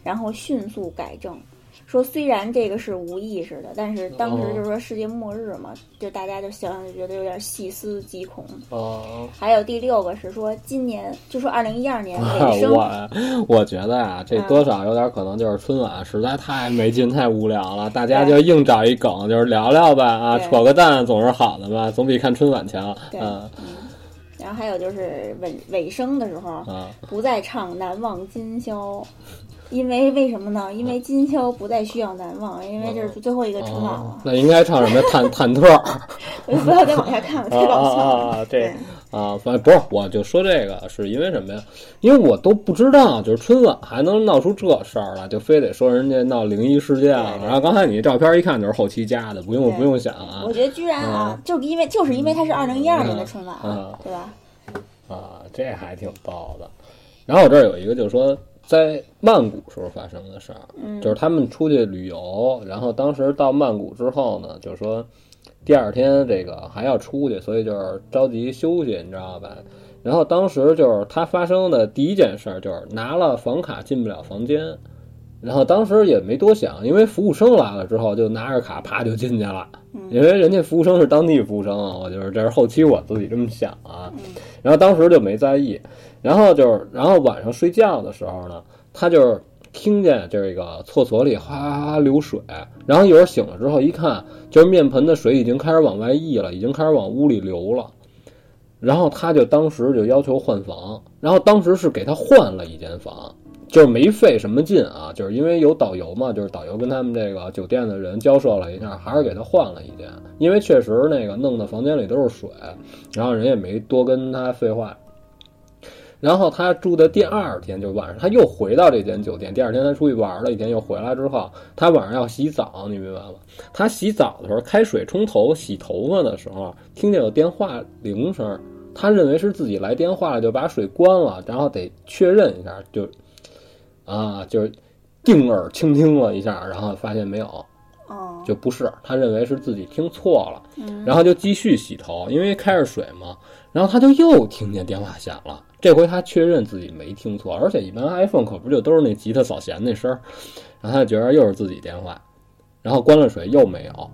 然后迅速改正。说虽然这个是无意识的，但是当时就是说世界末日嘛，就大家就想想就觉得有点细思极恐。哦，还有第六个是说今年，就说二零一二年 尾声，我我觉得啊，这嗯多少有点可能就是春晚实在太没劲、太无聊了，大家就硬找一梗，就是聊聊吧啊，扯个蛋总是好的嘛，总比看春晚强。嗯。然后还有就是尾尾声的时候，啊。不再唱《难忘今宵》，因为为什么呢？因为今宵不再需要难忘，因为这是最后一个春晚哦了，，那应该唱什么？忐忐忑我就不要再往下看了，太 啊搞笑了。对啊，反正不是，我就说这个是因为什么呀？因为我都不知道，就是春晚还能闹出这事儿来，就非得说人家闹灵异事件了。然后刚才你照片一看就是后期加的，不用不用想啊我觉得居然啊，就因为就是因为它是二零一二年的春晚，嗯对吧？啊，这还挺逗的。然后我这儿有一个就是说。在曼谷时候发生的事儿，嗯就是他们出去旅游，然后当时到曼谷之后呢，就是说第二天这个还要出去，所以就是着急休息，你知道吧？然后当时就是他发生的第一件事儿就是拿了房卡进不了房间，然后当时也没多想，因为服务生来了之后就拿着卡啪就进去了，因为人家服务生是当地服务生啊，我就是这是后期我自己这么想啊，然后当时就没在意，然后就是然后晚上睡觉的时候呢，他就是听见这个厕所里哗哗哗流水，然后一会儿醒了之后一看，就是面盆的水已经开始往外溢了，已经开始往屋里流了。然后他就当时就要求换房，然后当时是给他换了一间房，就是没费什么劲啊，就是因为有导游嘛，就是导游跟他们这个酒店的人交涉了一下，还是给他换了一间，因为确实那个弄的房间里都是水，然后人也没多跟他废话。然后他住的第二天，就晚上他又回到这间酒店。第二天他出去玩了一天，又回来之后，他晚上要洗澡，你明白吗？他洗澡的时候开水冲头、洗头发的时候，听见有电话铃声，他认为是自己来电话了，就把水关了，然后得确认一下，就啊，就是定耳倾听了一下，然后发现没有，哦，就不是，他认为是自己听错了，嗯然后就继续洗头，因为开着水嘛，然后他就又听见电话响了。这回他确认自己没听错，而且一般 iPhone 可不就都是那吉他扫弦那声儿，然后他就觉得又是自己电话，然后关了水又没有，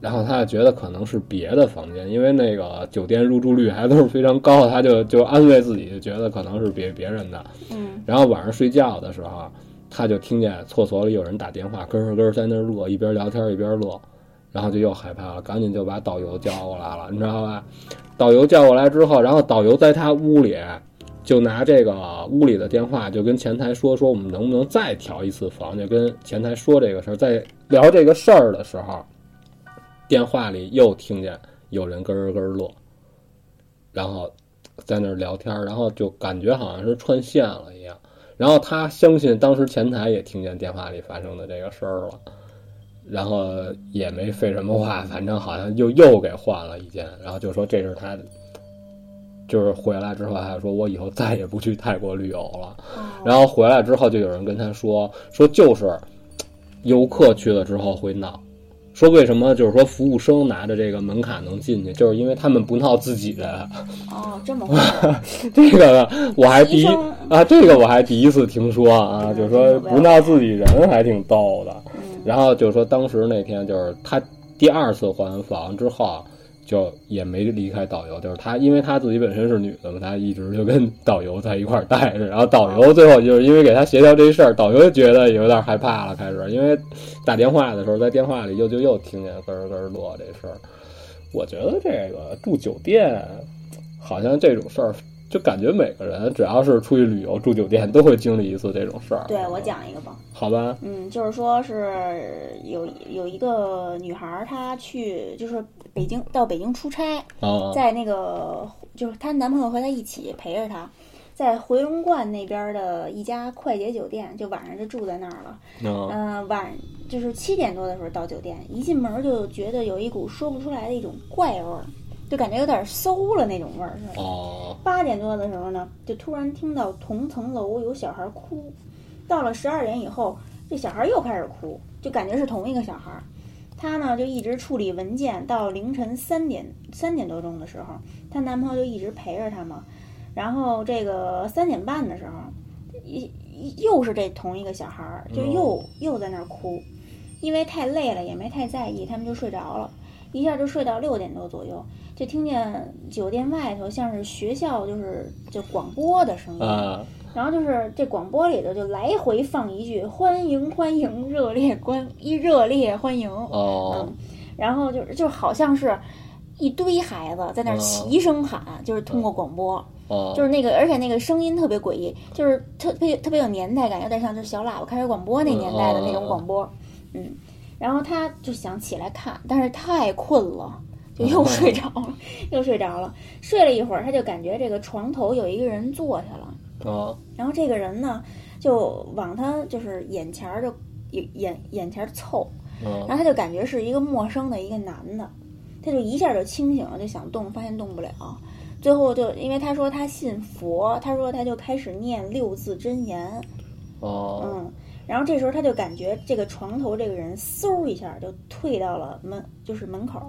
然后他就觉得可能是别的房间，因为那个酒店入住率还都是非常高，他就就安慰自己，就觉得可能是别别人的。嗯然后晚上睡觉的时候，他就听见厕所里有人打电话，咯咯咯在那儿乐，一边聊天一边乐，然后就又害怕了，赶紧就把导游叫过来了，你知道吧？导游叫过来之后，然后导游在他屋里就拿这个屋里的电话就跟前台说说我们能不能再调一次房，就跟前台说这个事儿，在聊这个事儿的时候，电话里又听见有人咯咯咯乐，然后在那儿聊天，然后就感觉好像是串线了一样。然后他相信当时前台也听见电话里发生的这个事儿了，然后也没废什么话，反正好像又又给换了一间，然后就说这是他，就是回来之后还说我以后再也不去泰国旅游了。哦然后回来之后就有人跟他说说就是游客去了之后会闹。说为什么就是说服务生拿着这个门卡能进去，就是因为他们不闹自己的。哦，这么 这个我还第一啊，这个我还第一次听说啊，嗯就是说不闹自己人还挺逗的。然后就是说当时那天就是他第二次换完房之后，就也没离开导游，就是他因为他自己本身是女的嘛，他一直就跟导游在一块儿待着。然后导游最后就是因为给他协调这事儿，导游觉得有点害怕了，开始因为打电话的时候在电话里又就又听见咯咯咯落这事儿。我觉得这个住酒店好像这种事儿。就感觉每个人只要是出去旅游住酒店，都会经历一次这种事儿。对我讲一个吧，好吧，嗯，就是说是有有一个女孩儿，她去就是北京到北京出差，啊，在那个就是她男朋友和她一起陪着她，在回龙观那边的一家快捷酒店，就晚上就住在那儿了。嗯嗯、晚就是七点多的时候到酒店，一进门就觉得有一股说不出来的一种怪味儿，就感觉有点馊了那种味儿似的。哦，八点多的时候呢，就突然听到同层楼有小孩哭。到了十二点以后，这小孩又开始哭，就感觉是同一个小孩。她呢就一直处理文件，到凌晨三点三点多钟的时候，她男朋友就一直陪着她嘛。然后这个三点半的时候，一一又是这同一个小孩儿，就又、又在那儿哭，因为太累了也没太在意，他们就睡着了，一下就睡到六点多左右。就听见酒店外头像是学校就是就广播的声音，啊，然后就是这广播里头就来回放一句“欢迎欢迎，热烈关一热烈欢迎”，哦嗯，然后就是就好像是一堆孩子在那儿齐声喊，就是通过广播，哦，就是那个，而且那个声音特别诡异，就是特别特别有年代感，有点像就是小喇叭开始广播那年代的那种广播，嗯，然后他就想起来看，但是太困了，就又睡着了，又睡着了。睡了一会儿，他就感觉这个床头有一个人坐下了，啊然后这个人呢就往他就是眼前儿就眼眼眼前儿凑，然嗯后他就感觉是一个陌生的一个男的，他就一下就清醒了，就想动，发现动不了。最后就因为他说他信佛，他说他就开始念六字真言，哦嗯，然后这时候他就感觉这个床头这个人嗖一下就退到了门，就是门口，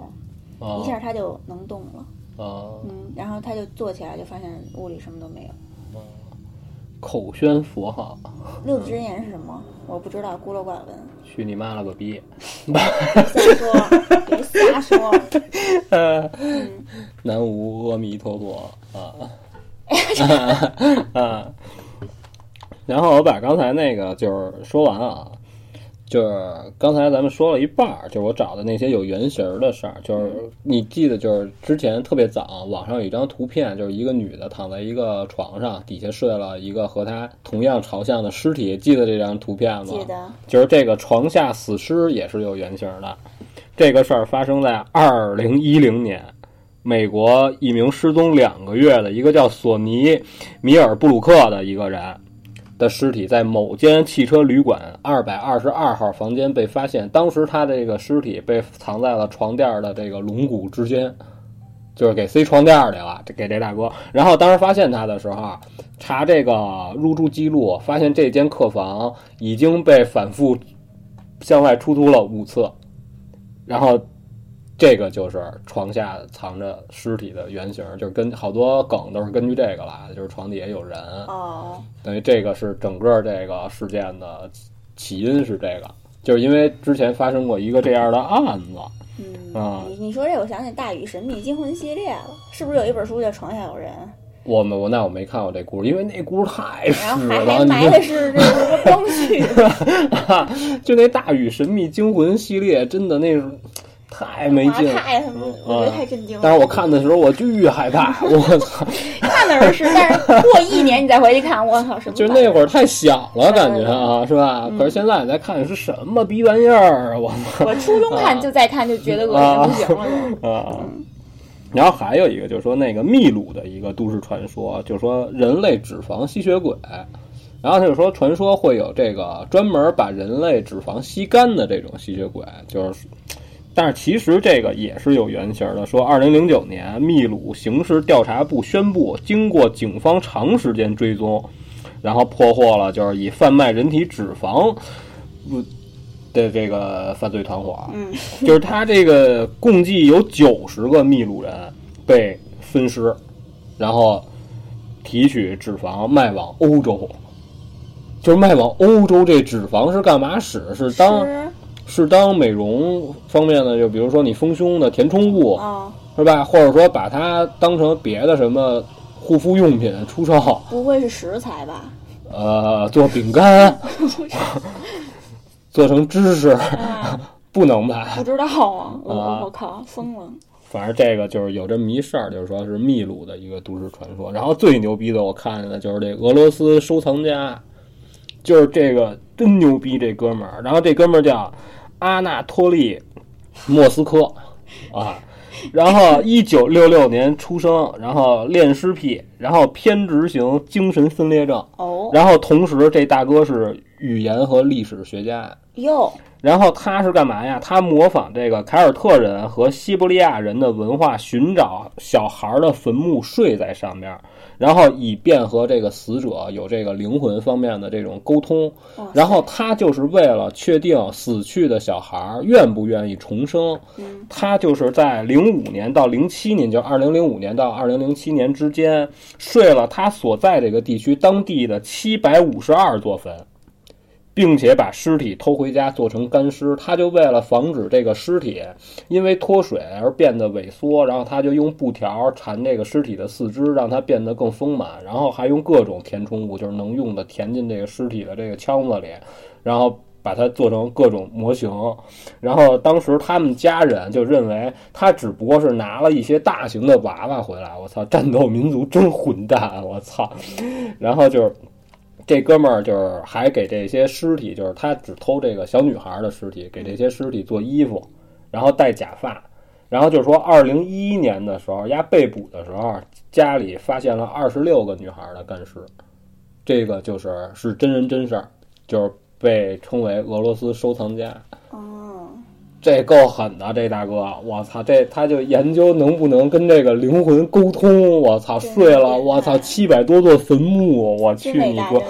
哦一下他就能动了，啊嗯，然后他就坐起来，就发现屋里什么都没有。口宣佛号，六字真言是什么？我不知道，孤陋寡闻，去你妈了个逼！瞎说，别瞎说。嗯，南无阿弥陀佛啊啊！然后我把刚才那个就是说完啊，就是刚才咱们说了一半儿，就是我找的那些有原型的事儿，就是你记得就是之前特别早，网上有一张图片，就是一个女的躺在一个床上，底下睡了一个和她同样朝向的尸体，记得这张图片吗？记得。就是这个床下死尸也是有原型的。这个事儿发生在二零一零年，美国一名失踪两个月的一个叫索尼·米尔布鲁克的一个人的尸体，在某间汽车旅馆二百二十二号房间被发现。当时他这个尸体被藏在了床垫的这个龙骨之间。就是给塞床垫里了，这给这大哥。然后当时发现他的时候，查这个入住记录，发现这间客房已经被反复向外出租了五次，然后这个就是床下藏着尸体的原型，就是跟好多梗都是根据这个来的，就是床底下有人，哦，等于这个是整个这个事件的起因是这个，就是因为之前发生过一个这样的案子，嗯，啊。你你说这，我想起《大禹神秘惊魂》系列了，是不是有一本书叫《床下有人》？我们我那我没看过这故事，因为那故事太然后还屎了，你 还埋的是这个光绪，就那《大禹神秘惊魂》系列，真的那是太没劲了。太他妈，我觉得太震惊了。但是我看的时候我巨害怕，我操！看的是是，但是过一年你再回去看，我操，什么？就那会儿太小了，感觉啊，是吧？嗯可是现在你再看是什么逼玩意儿啊！我操我初中看就再看就觉得恶心不行了都。啊！然后还有一个就是说那个秘鲁的一个都市传说，就是说人类脂肪吸血鬼。然后他就说，传说会有这个专门把人类脂肪吸干的这种吸血鬼，就是，但是其实这个也是有原型的。说，二零零九年，秘鲁刑事调查部宣布，经过警方长时间追踪，然后破获了就是以贩卖人体脂肪不的这个犯罪团伙。嗯，就是他这个共计有九十个秘鲁人被分尸，然后提取脂肪卖往欧洲。就是卖往欧洲，这脂肪是干嘛使？是当是是当美容方面的，就比如说你丰胸的填充物，啊，是吧？或者说把它当成别的什么护肤用品出售，不会是食材吧？呃，做饼干，做成芝士，啊，不能吧？不知道啊，我啊我靠，疯了！反正这个就是有这么一事儿，就是说是秘鲁的一个都市传说。然后最牛逼的，我看见的就是这俄罗斯收藏家，就是这个真牛逼这哥们儿。然后这哥们儿叫阿纳托利·莫斯科啊，然后一九六六年出生，然后恋尸癖，然后偏执型精神分裂症，哦然后同时这大哥是语言和历史学家。哟，然后他是干嘛呀？他模仿这个凯尔特人和西伯利亚人的文化，寻找小孩的坟墓睡在上面，然后以便和这个死者有这个灵魂方面的这种沟通。然后他就是为了确定死去的小孩愿不愿意重生，嗯他就是在零五年到零七年，就二零零五年到二零零七年之间，睡了他所在这个地区当地的七百五十二座坟。并且把尸体偷回家做成干尸，他就为了防止这个尸体因为脱水而变得萎缩，然后他就用布条缠这个尸体的四肢，让它变得更丰满，然后还用各种填充物，就是能用的填进这个尸体的这个腔子里，然后把它做成各种模型。然后当时他们家人就认为他只不过是拿了一些大型的娃娃回来，我操，战斗民族真混蛋，我操！然后就是。这哥们儿就是还给这些尸体，就是他只偷这个小女孩的尸体，给这些尸体做衣服，然后戴假发，然后就是说，二零一一年的时候，丫被捕的时候，家里发现了二十六个女孩的干尸，这个就是是真人真事儿，就是被称为俄罗斯收藏家。哦，这够狠的，这大哥，我操，这他就研究能不能跟这个灵魂沟通，我操，睡了，我操，七百多座坟墓，我去你说。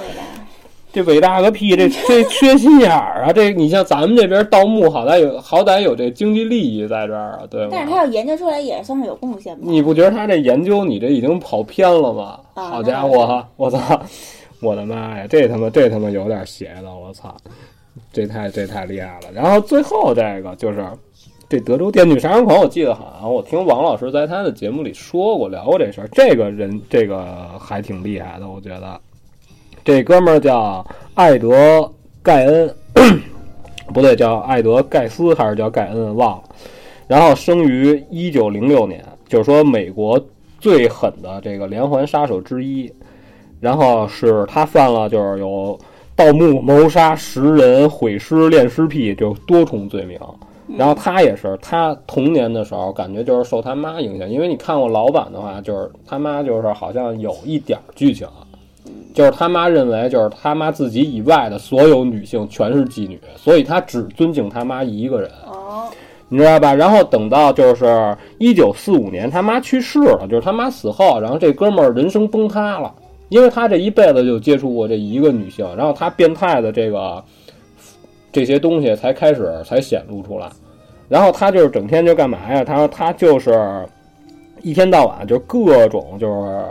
这伟大个屁！这 这缺心眼儿啊！这你像咱们这边盗墓，好歹有好歹有这经济利益在这儿啊，对但是？他要研究出来，也算是有贡献吧。你不觉得他这研究你这已经跑偏了吗？啊好家伙，我操！我的妈呀，这他妈这他妈有点邪了，我操！这太这太厉害了。然后最后这个就是这德州电锯杀人狂，我记得好像我听王老师在他的节目里说过聊过这事儿。这个人这个还挺厉害的，我觉得。这哥们儿叫艾德盖恩，不对，叫艾德盖斯还是叫盖恩忘了。然后生于一九零六年，就是说美国最狠的这个连环杀手之一。然后是他犯了就是有盗墓、谋杀、食人、毁尸、恋尸癖，就多重罪名。然后他也是，他童年的时候感觉就是受他妈影响，因为你看过老版的话，就是他妈就是好像有一点剧情，就是他妈认为就是他妈自己以外的所有女性全是妓女，所以他只尊敬他妈一个人。哦，你知道吧？然后等到就是一九四五年，他妈去世了，就是他妈死后，然后这哥们儿人生崩塌了，因为他这一辈子就接触过这一个女性，然后他变态的这个这些东西才开始才显露出来，然后他就是整天就干嘛呀？他说他就是一天到晚就各种就是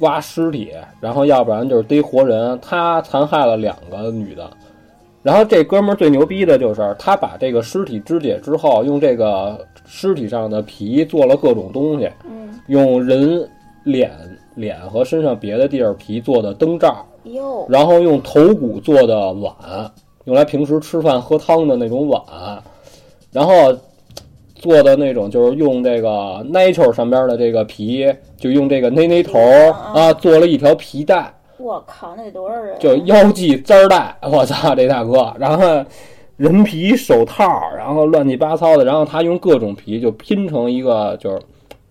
挖尸体，然后要不然就是逮活人，他残害了两个女的。然后这哥们儿最牛逼的就是他把这个尸体肢解之后，用这个尸体上的皮做了各种东西，嗯，用人脸、脸和身上别的地儿皮做的灯罩，哟，然后用头骨做的碗，用来平时吃饭喝汤的那种碗，然后做的那种就是用这个 nature 上边的这个皮，就用这个奶奶头啊做了一条皮带。我靠，那得多少人？就腰系簪儿带，我操，这大哥，然后人皮手套，然后乱七八糟的，然后他用各种皮就拼成一个就是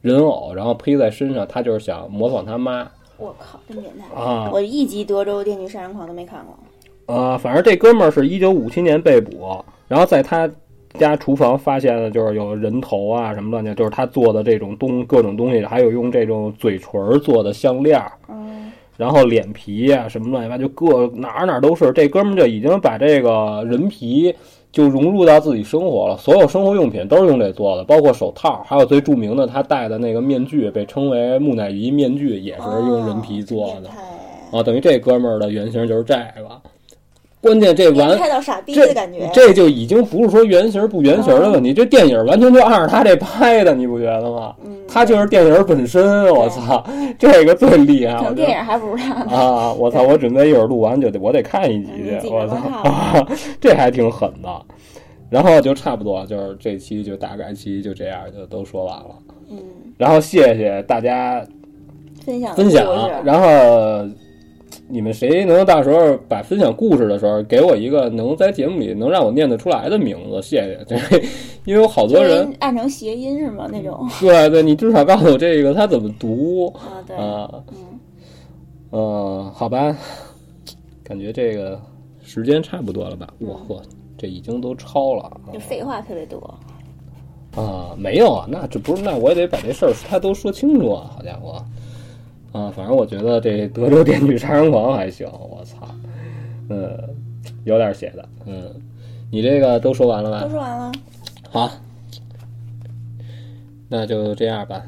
人偶，然后披在身上，他就是想模仿他妈我靠，真变态！啊我一集《德州电锯杀人狂》都没看过。啊，反正这哥们儿是一九五七年被捕，然后在他家厨房发现了就是有人头啊什么乱七八，就是他做的这种东各种东西，还有用这种嘴唇做的项链儿。嗯，然后脸皮呀、什么乱七八，就各哪儿哪儿都是。这哥们儿就已经把这个人皮就融入到自己生活了，所有生活用品都是用这做的，包括手套，还有最著名的他戴的那个面具，被称为木乃伊面具，也是用人皮做的啊，等于这哥们儿的原型就是这个。关键这完变态到傻逼这的感觉。这就已经不是说原型不原型的问题，这电影完全就按照他这拍的，你不觉得吗？嗯，他就是电影本身，我操，这个最厉害。可能我觉得电影还不如他。啊！我操！我准备一会儿录完就得，我得看一集去嗯。我操自己慢慢，这还挺狠的。然后就差不多，就是这期就大概期就这样就都说完了。嗯，然后谢谢大家分享分享，然后你们谁能到时候把分享故事的时候给我一个能在节目里能让我念得出来的名字，谢谢。这 因为有好多人就，按成谐音是吗？那种对对，你至少告诉我这个他怎么读啊，对，啊。嗯，嗯，好吧，感觉这个时间差不多了吧？我嗯嚯，这已经都超了就废话特别多。啊！没有啊，那这不是那我也得把这事儿他都说清楚啊！好家伙，啊，反正我觉得这德州电锯杀人狂还行，我操，嗯，有点写的，嗯，你这个都说完了吧都？说完了，好，那就这样吧，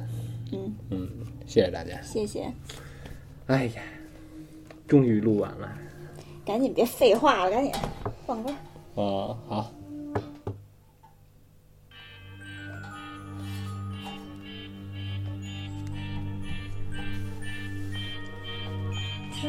嗯，嗯，谢谢大家。谢谢。哎呀，终于录完了。赶紧别废话了，赶紧放歌。哦，好。出